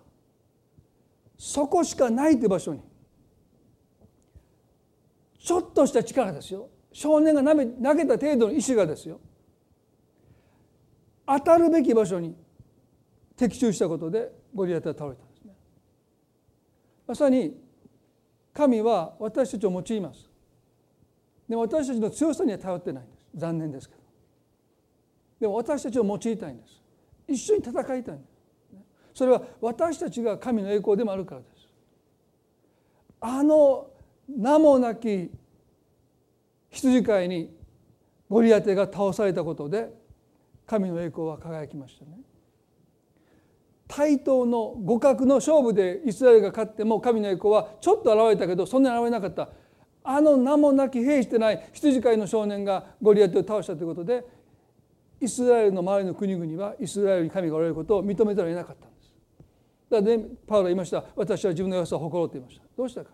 そこしかないという場所にちょっとした力ですよ少年が投げた程度の石がですよ当たるべき場所に的中したことでゴリアテは倒れたんですね。まさに神は私たちを用います。でも私たちの強さには頼ってないんです。残念ですけど。でも私たちを用いたいんです。一緒に戦いたいんです。それは私たちが神の栄光でもあるからです。あの名もなき羊飼いにゴリアテが倒されたことで神の栄光は輝きましたね。対等の互角の勝負でイスラエルが勝っても神の栄光はちょっと現れたけどそんなに現れなかった。あの名もなき兵してない羊飼いの少年がゴリアテを倒したということでイスラエルの周りの国々はイスラエルに神がおられることを認めざるを得なかっただからねパウロは言いました私は自分の弱さを誇ろうと言いました。どうしたか。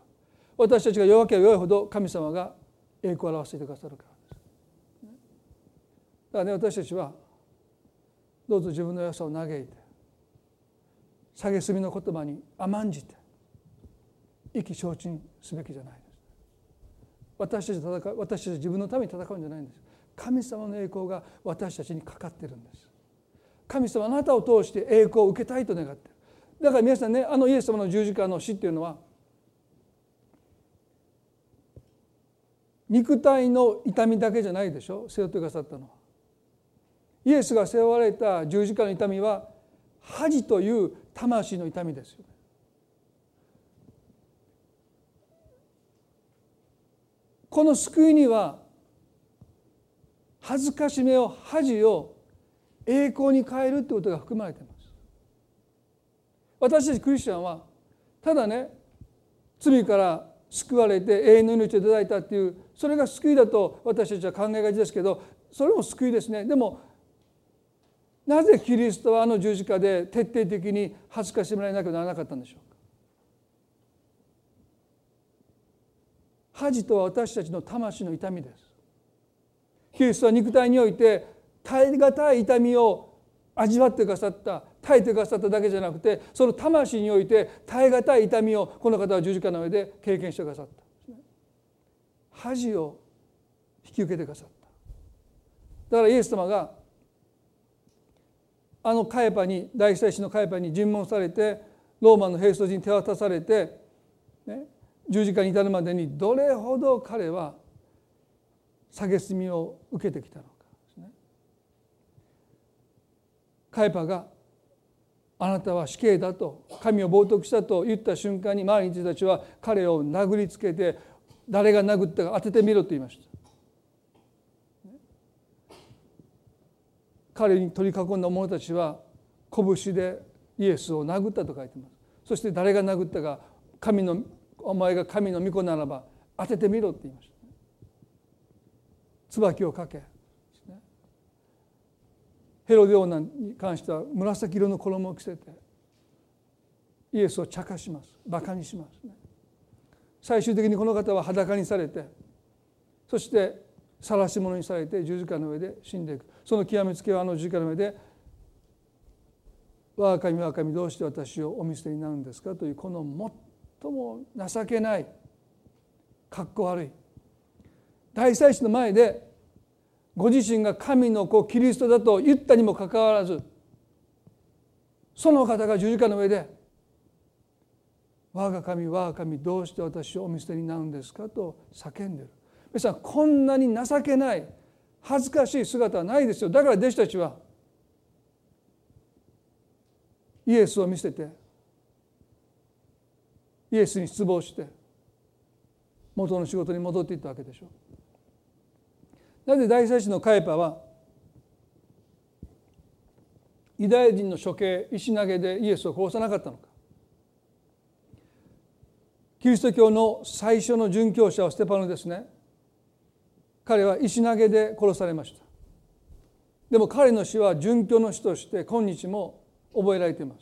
私たちが弱ければ弱いほど神様が栄光を表してくださるからです。だからね私たちはどうぞ自分の弱さを嘆いて蔑みの言葉に甘んじて意気消沈すべきじゃないです。私たち戦う私たち自分のために戦うんじゃないんです。神様の栄光が私たちにかかってるんです。神様あなたを通して栄光を受けたいと願ってだから皆さんねあのイエス様の十字架の死っていうのは肉体の痛みだけじゃないでしょ。背負ってくださったのは。イエスが背負われた十字架の痛みは恥という魂の痛みですよね。この救いには恥ずかしめを恥を栄光に変えるってことが含まれています。私たちクリスチャンはただね罪から救われて永遠の命をいただいたっていうそれが救いだと私たちは考えがちですけどそれも救いですねでもなぜキリストはあの十字架で徹底的に恥ずかしめられなきゃならなかったんでしょうか？恥とは私たちの魂の痛みです。キリストは肉体において耐え難い痛みを味わってくださった耐えてくださっただけじゃなくてその魂において耐え難い痛みをこの方は十字架の上で経験してくださった。恥を引き受けてくださった。だからイエス様があのカエパに大祭司のカエパに尋問されてローマの兵装人に手渡されて、ね、十字架に至るまでにどれほど彼は蔑みを受けてきたのかですね。カエパがあなたは死刑だと神を冒涜したと言った瞬間に周りの人たちは彼を殴りつけて誰が殴ったか当ててみろと言いました彼に取り囲んだ者たちは拳でイエスを殴ったと書いてます。そして誰が殴ったか神のお前が神の御子ならば当ててみろって言いました。椿をかけ。ヘロデオナに関しては紫色の衣を着せてイエスを茶化します。バカにします。ね最終的にこの方は裸にされてそして晒し者にされて十字架の上で死んでいくその極めつけはあの十字架の上で「我が神我が神どうして私をお見捨てになるんですか?」というこの最も情けないかっこ悪い大祭司の前でご自身が神の子キリストだと言ったにもかかわらずその方が十字架の上で「我が神我が神どうして私をお見捨てになるんですか?」と叫んでる皆さんこんなに情けない恥ずかしい姿はないですよ。だから弟子たちはイエスを見せてイエスに失望して元の仕事に戻っていったわけでしょう。なぜ大祭司のカエパはユダヤ人の処刑石投げでイエスを殺さなかったのか。キリスト教の最初の殉教者はステパノですね。彼は石投げで殺されました。でも彼の死は殉教の死として今日も覚えられています。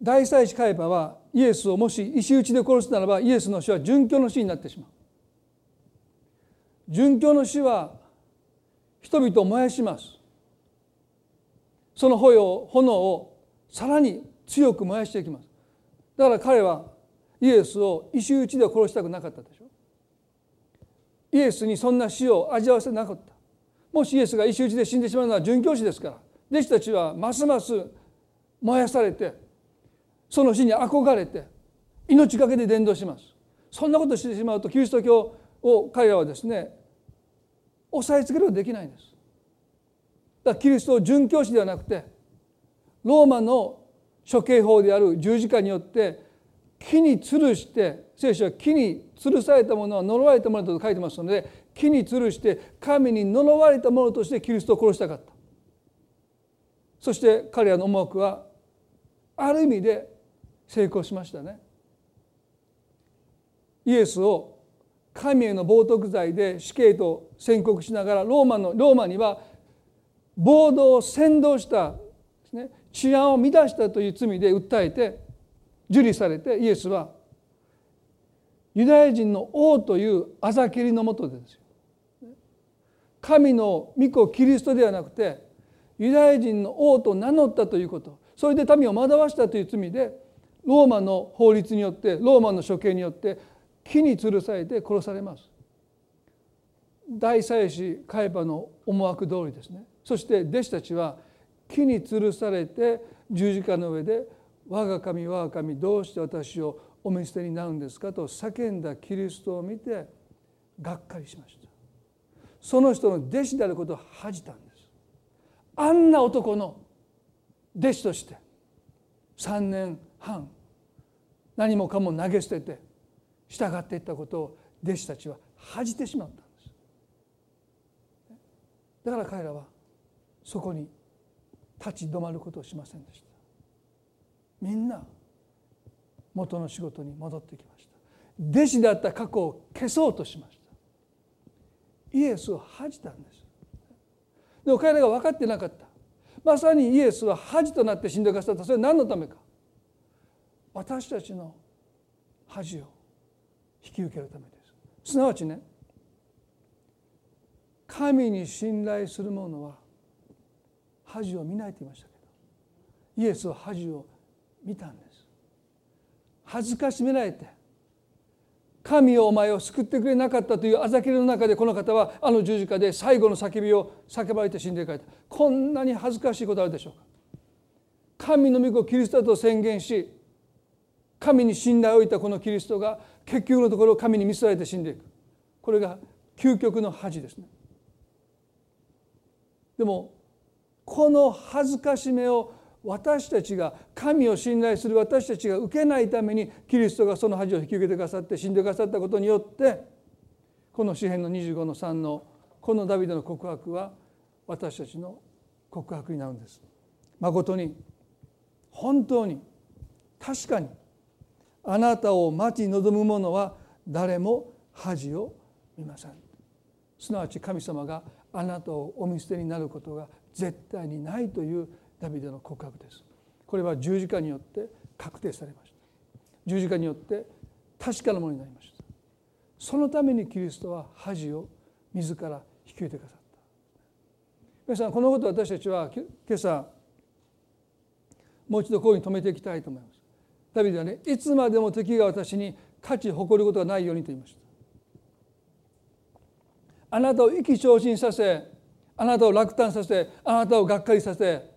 大祭司カイパはイエスをもし石打ちで殺すならばイエスの死は殉教の死になってしまう。殉教の死は人々を燃やします。その炎をさらに強く燃やしていきます。だから彼はイエスを石打ちで殺したくなかったでしょイエスにそんな死を味わわせなかった。もしイエスが石打ちで死んでしまうのは殉教師ですから。弟子たちはますます燃やされてその死に憧れて命がけで伝道します。そんなことしてしまうとキリスト教を彼らはですね押さえつけることできないんです。だからキリストを殉教師ではなくてローマの処刑法である十字架によって木に吊るして聖書は木に吊るされたものは呪われたものだと書いてますので木に吊るして神に呪われたものとしてキリストを殺したかった。そして彼らの思惑はある意味で成功しましたね。イエスを神への冒涜罪で死刑と宣告しながらローマのローマには暴動を扇動したですね治安を乱したという罪で訴えて受理されてイエスはユダヤ人の王というあざけりのもとでですよ。神の御子キリストではなくてユダヤ人の王と名乗ったということ。それで民を惑わしたという罪でローマの法律によってローマの処刑によって木に吊るされて殺されます。大祭司カエパの思惑通りですね。そして弟子たちは木に吊るされて十字架の上で「我が神我が神どうして私をお見捨てになるんですか?」と叫んだキリストを見てがっかりしました。その人の弟子であることを恥じたんです。あんな男の弟子として3年半何もかも投げ捨てて従っていったことを弟子たちは恥じてしまったんです。だから彼らはそこに立ち止まることをしませんでした。みんな元の仕事に戻ってきました。弟子であった過去を消そうとしました。イエスを恥じたんです。でも彼らが分かってなかった。まさにイエスは恥となって死んでくださった。それは何のためか。私たちの恥を引き受けるためです。すなわちね神に信頼する者は恥を見ないと言いましたけどイエスは恥を見たんです。恥ずかしめられて神よお前を救ってくれなかったというあざけりの中でこの方はあの十字架で最後の叫びを叫ばれて死んでいかれた。こんなに恥ずかしいことあるでしょうか。神の御子キリストだと宣言し神に信頼を置いたこのキリストが結局のところ神に見せられて死んでいく。これが究極の恥ですね。でもこの恥ずかしめを私たちが神を信頼する私たちが受けないためにキリストがその恥を引き受けてくださって死んでくださったことによってこの詩篇の25の3のこのダビデの告白は私たちの告白になるんです。誠に本当に確かにあなたを待ち望む者は誰も恥を見ませんすなわち神様があなたをお見捨てになることが絶対にないというダビデの告白です。これは十字架によって確定されました。十字架によって確かなものになりました。そのためにキリストは恥を自ら引き受けてくださった。皆さんこのことを私たちは今朝もう一度こういうに止めていきたいと思います。ダビデはねいつまでも敵が私に価値誇ることがないようにと言いました。あなたを意気昇進させあなたを落胆させあなたをがっかりさせ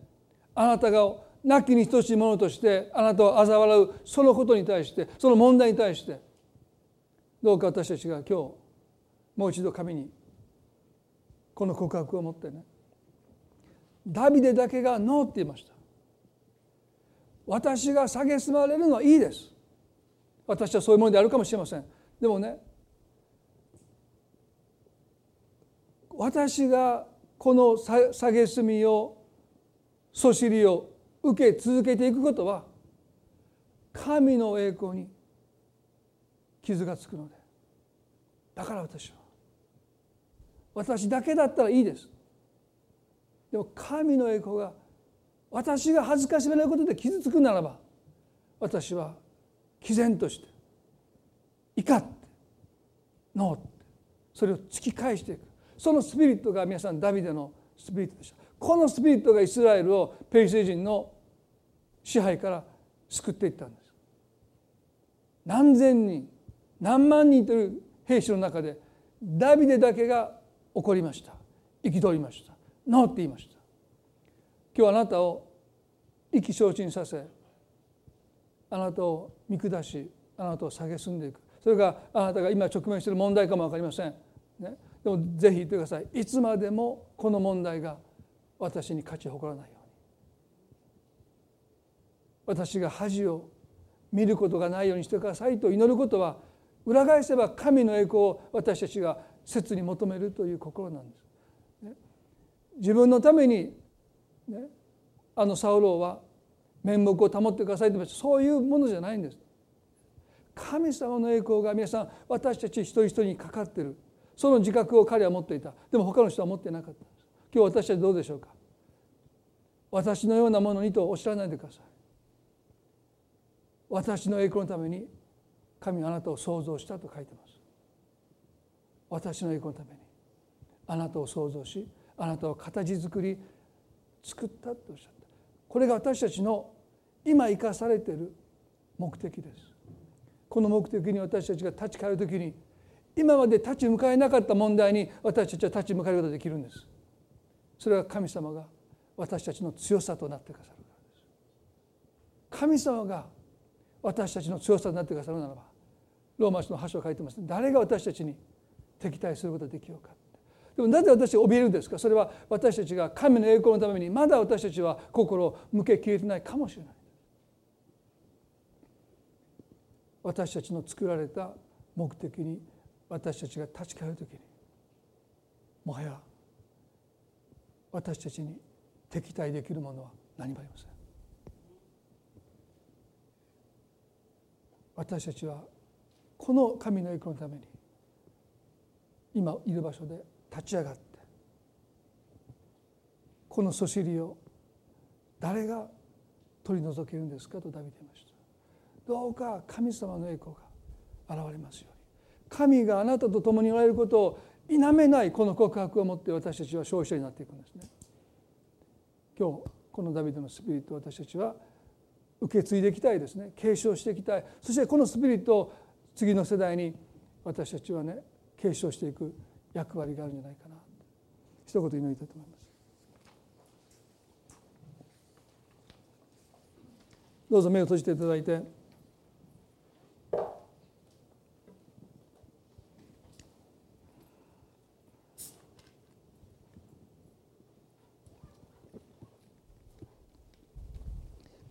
あなたが亡きに等しいものとしてあなたを嘲笑うそのことに対してその問題に対してどうか私たちが今日もう一度神にこの告白を持ってね。ダビデだけがノーって言いました。私が蔑まれるのはいいです。私はそういうものであるかもしれません。でもね私がこの蔑みをそしりを受け続けていくことは神の栄光に傷がつくのでだから私は私だけだったらいいです。でも神の栄光が私が恥ずかしめないことで傷つくならば私は毅然として怒ってノーってそれを突き返していく。そのスピリットが皆さんダビデのスピリットでした。このスピリットがイスラエルをペリシテ人の支配から救っていったんです。何千人何万人という兵士の中でダビデだけが怒りました。憤りました。ノーっていました。今日あなたを意気消沈させあなたを見下しあなたを蔑んでいく。それがあなたが今直面している問題かも分かりません、ね、でもぜひ言ってください。いつまでもこの問題が私に勝ち誇らないように。私が恥を見ることがないようにしてくださいと祈ることは裏返せば神の栄光を私たちが切に求めるという心なんです。ね、自分のために、ね、あのサウローは面目を保ってくださいと言いました。そういうものじゃないんです。神様の栄光が皆さん私たち一人一人にかかってる。その自覚を彼は持っていた。でも他の人は持ってなかった。今日私たちどうでしょうか？私のようなものにとおっしゃらないでください。私の栄光のために神はあなたを創造したと書いてます。私の栄光のために。あなたを創造しあなたを形作り作ったとおっしゃった。これが私たちの今生かされている目的です。この目的に私たちが立ち返る時に今まで立ち向かえなかった問題に私たちは立ち向かえることができるんです。それは神様が私たちの強さとなってくださる神様が私たちの強さになってくださるならばローマ書の箸を書いてます誰が私たちに敵対することができようかでもなぜ私は怯えるんですか？それは私たちが神の栄光のためにまだ私たちは心を向けきれてないかもしれない。私たちの作られた目的に私たちが立ち返る時にもはや私たちに敵対できるものは何もありません。私たちはこの神の栄光のために今いる場所で立ち上がってこのそしりを誰が取り除けるんですかとダビデ言いました。どうか神様の栄光が現れますように。神があなたと共におられることを否めないこの告白を持って私たちは消費者になっていくんですね。今日このダビデのスピリットを私たちは受け継いでいきたいですね。継承していきたい。そしてこのスピリットを次の世代に私たちはね継承していく役割があるんじゃないかな。一言祈りたいと思います。どうぞ目を閉じていただいて。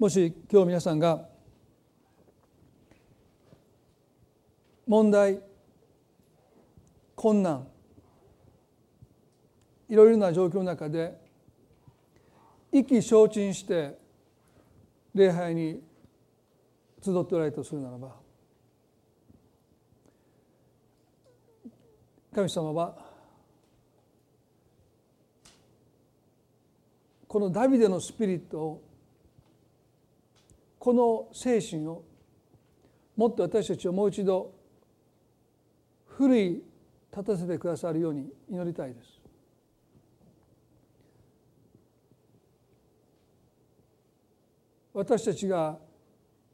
もし今日皆さんが問題困難いろいろな状況の中で意気消沈して礼拝に集っておられるとするならば神様はこのダビデのスピリットをこの精神をもっと私たちをもう一度奮い立たせてくださるように祈りたいです。私たちが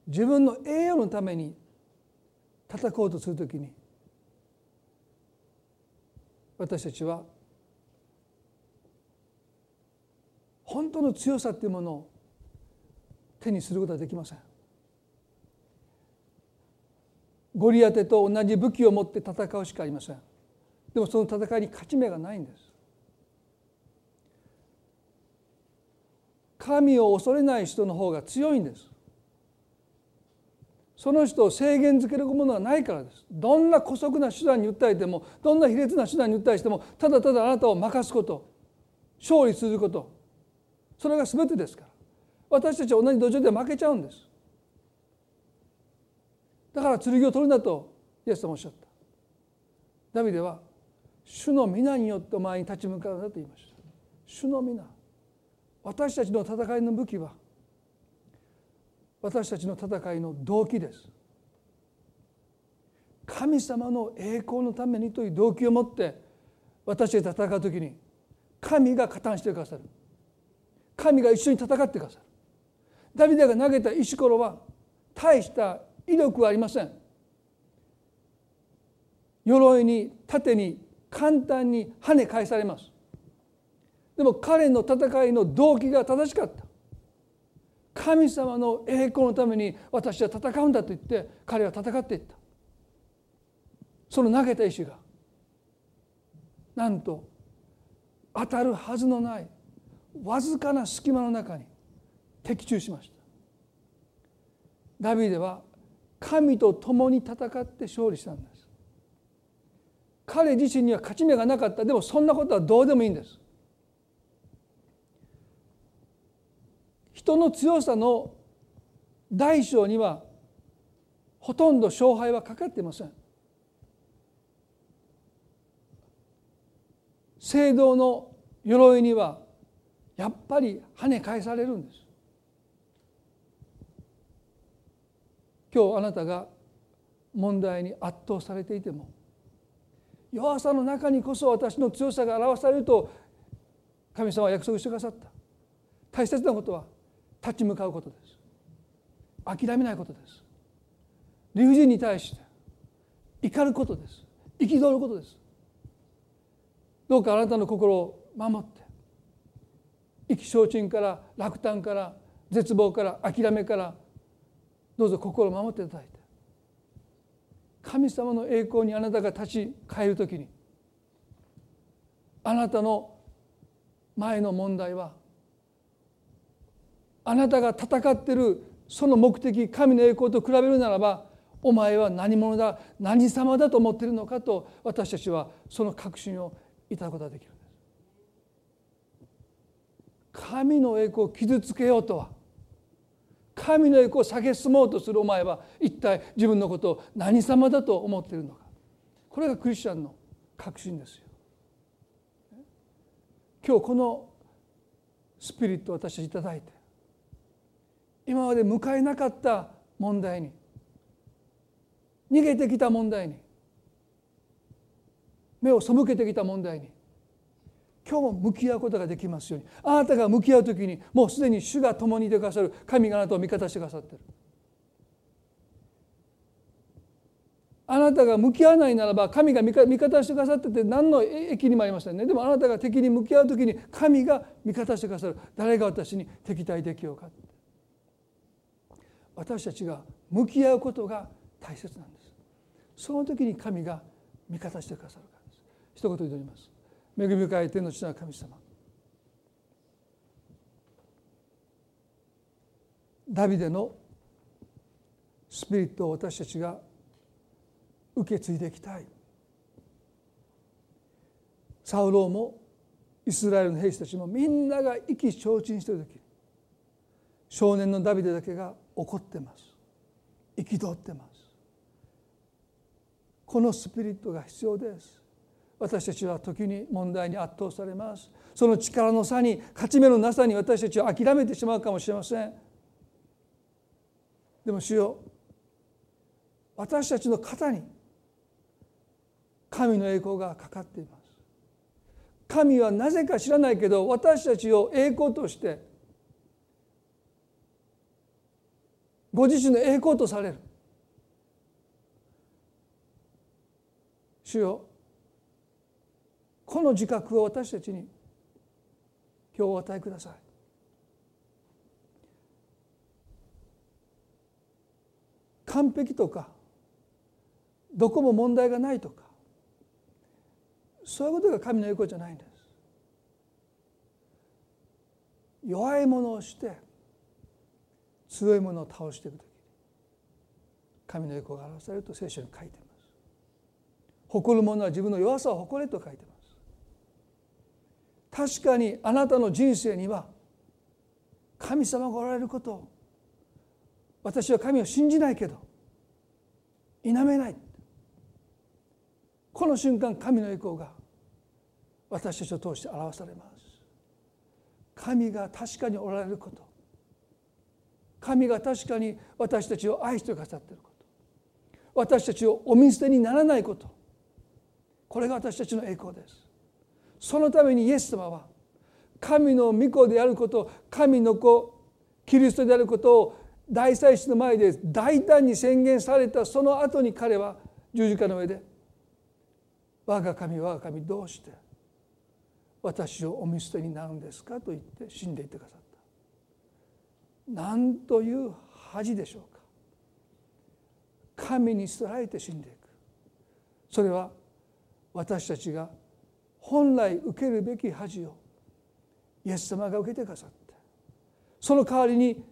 自分の栄養のために戦おうとするときに私たちは本当の強さっていうものを手にすることはできません。ゴリアテと同じ武器を持って戦うしかありません。でもその戦いに勝ち目がないんです。神を恐れない人の方が強いんです。その人を制限づけるものはないからです。どんな姑息な手段に訴えてもどんな卑劣な手段に訴えてもただただあなたを任すこと勝利することそれが全てですから。私たちは同じ土壌で負けちゃうんです。だから剣を取るんだとイエス様おっしゃった。ダビデは主の皆によってお前に立ち向かうんだと言いました。主の皆。私たちの戦いの武器は私たちの戦いの動機です。神様の栄光のためにという動機を持って私たちが戦う時に神が加担してくださる。神が一緒に戦ってくださる。ダビデが投げた石ころは大した威力はありません。鎧に盾に簡単に跳ね返されます。でも彼の戦いの動機が正しかった。神様の栄光のために私は戦うんだと言って彼は戦っていった。その投げた石がなんと当たるはずのないわずかな隙間の中に的中しました。ダビデは神と共に戦って勝利したんです。彼自身には勝ち目がなかった。でもそんなことはどうでもいいんです。人の強さの大小にはほとんど勝敗はかかっていません。聖堂の鎧にはやっぱり跳ね返されるんです。今日あなたが問題に圧倒されていても弱さの中にこそ私の強さが表されると神様は約束してくださった。大切なことは立ち向かうことです。諦めないことです。理不尽に対して怒ることです。憤ることです。どうかあなたの心を守って意気消沈から落胆から絶望から諦めからどうぞ心を守っていただいて。神様の栄光にあなたが立ち返る時にあなたの前の問題はあなたが戦ってるその目的神の栄光と比べるならばお前は何者だ何様だと思っているのかと私たちはその確信をいただくことができるんです。神の栄光を傷つけようとは神の栄光を下げ進もうとするお前は一体自分のことを何様だと思っているのかこれがクリスチャンの確信ですよ。今日このスピリットを私たちいただいて今まで迎えなかった問題に逃げてきた問題に目を背けてきた問題に今日も向き合うことができますように。あなたが向き合う時にもうすでに主が共にいてくださる。神があなたを味方してくださってる。あなたが向き合わないならば神が味方してくださってて何の益にもありませんね。でもあなたが敵に向き合う時に神が味方してくださる。誰が私に敵対できようか私たちが向き合うことが大切なんです。その時に神が味方してくださるからです。一言で祈ります。恵み深い天の父な神様。ダビデのスピリットを私たちが受け継いでいきたい。サウローもイスラエルの兵士たちもみんなが意気消沈している時少年のダビデだけが怒ってます。憤ってます。このスピリットが必要です。私たちは時に問題に圧倒されます。その力の差に勝ち目のなさに私たちは諦めてしまうかもしれません。でも主よ私たちの肩に神の栄光がかかっています。神はなぜか知らないけど私たちを栄光としてご自身の栄光とされる。主よこの自覚を私たちに今日お与えください。完璧とかどこも問題がないとかそういうことが神の栄光じゃないんです。弱いものをして強いものを倒していく時神の栄光が表されると聖書に書いています。誇る者は自分の弱さを誇れと書いています。確かにあなたの人生には神様がおられることを私は神を信じないけど否めない。この瞬間神の栄光が私たちを通して表されます。神が確かにおられること神が確かに私たちを愛してくださっていること私たちをお見捨てにならないことこれが私たちの栄光です。そのためにイエス様は神の御子であること神の子キリストであることを大祭司の前で大胆に宣言されたその後に彼は十字架の上で「我が神我が神どうして私をお見捨てになるんですか?」と言って死んでいってくださったなんという恥でしょうか神に捨てられて死んでいくそれは私たちが本来受けるべき恥をイエス様が受けてくださってその代わりに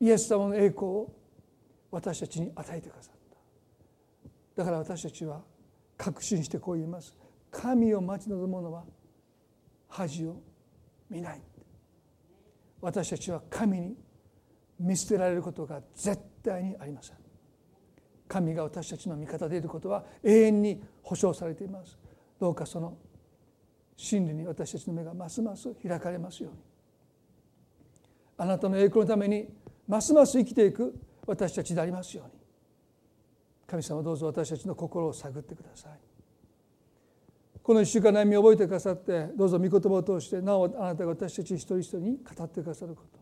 イエス様の栄光を私たちに与えてくださった。だから私たちは確信してこう言います。神を待ち望む者は恥を見ない。私たちは神に見捨てられることが絶対にありません。神が私たちの味方でいることは永遠に保証されています。どうかその真理に私たちの目がますます開かれますように。あなたの栄光のためにますます生きていく私たちでありますように。神様どうぞ私たちの心を探ってください。この1週間悩みを覚えてくださってどうぞ御言葉を通してなおあなたが私たち一人一人に語ってくださること。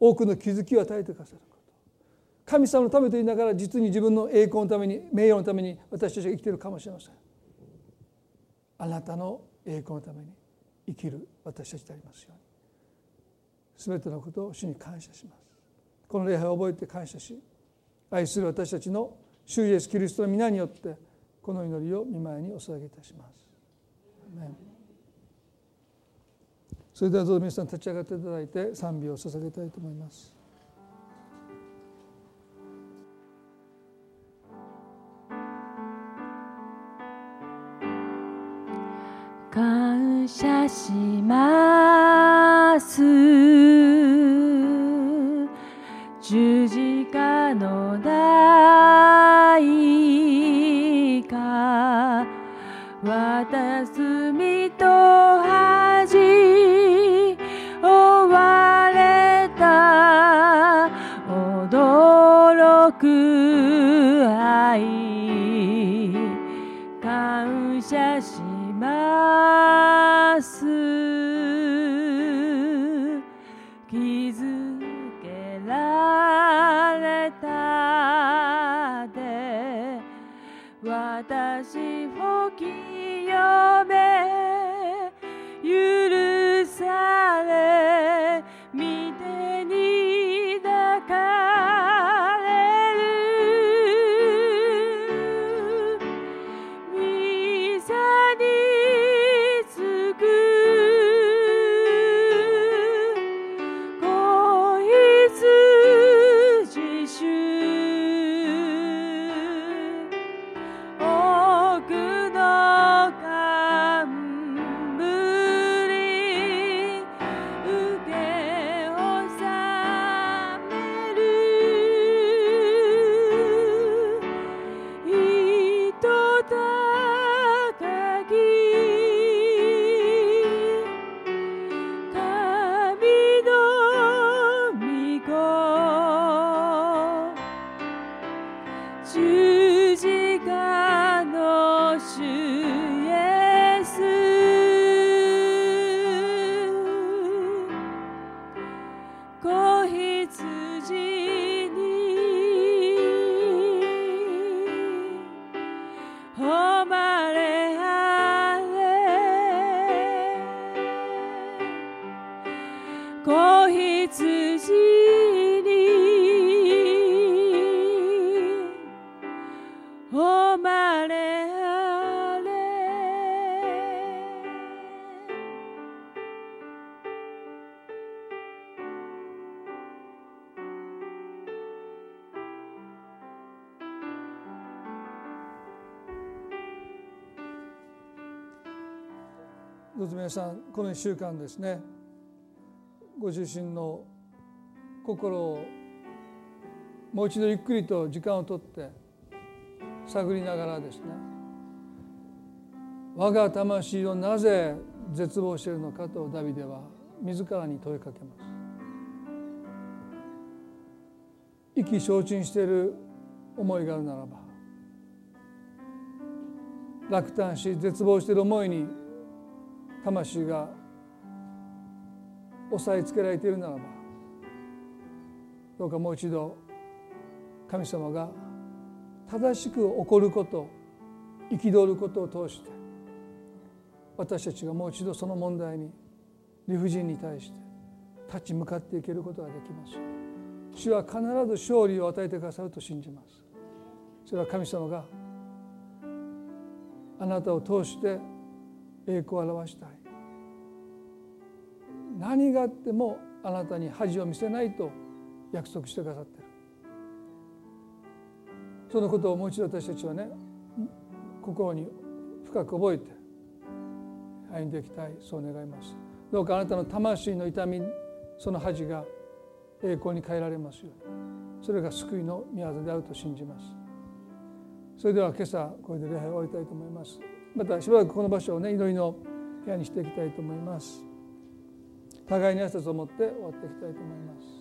多くの気づきを与えてくださること。神様のためと言いながら実に自分の栄光のために名誉のために私たちが生きているかもしれません。あなたの栄光のために生きる私たちでありますように全てのことを主に感謝しますこの礼拝を覚えて感謝し愛する私たちの主イエスキリストの皆によってこの祈りを見舞いにお捧げいたします。それではどうぞ皆さん立ち上がっていただいて賛美を捧げたいと思います。感謝します。十字架の代価渡す身と恥追われた驚く愛感謝し誉皆さんこの1週間ですねご自身の心をもう一度ゆっくりと時間をとって探りながらですね我が魂をなぜ絶望しているのかとダビデは自らに問いかけます。意気消沈している思いがあるならば落胆し絶望している思いに魂が押さえつけられているならばどうかもう一度神様が正しく起こること憤ることを通して私たちがもう一度その問題に理不尽に対して立ち向かっていけることができます。主は必ず勝利を与えてくださると信じます。それは神様があなたを通して栄光を表した。い何があってもあなたに恥を見せないと約束してくださっている。そのことをもう一度私たちはね心に深く覚えて歩んでいきたいそう願います。どうかあなたの魂の痛みその恥が栄光に変えられますように。それが救いの御業であると信じます。それでは今朝これで礼拝を終わりたいと思います。またしばらくこの場所をね祈りの部屋にしていきたいと思います。互いに挨拶を持って終わっていきたいと思います。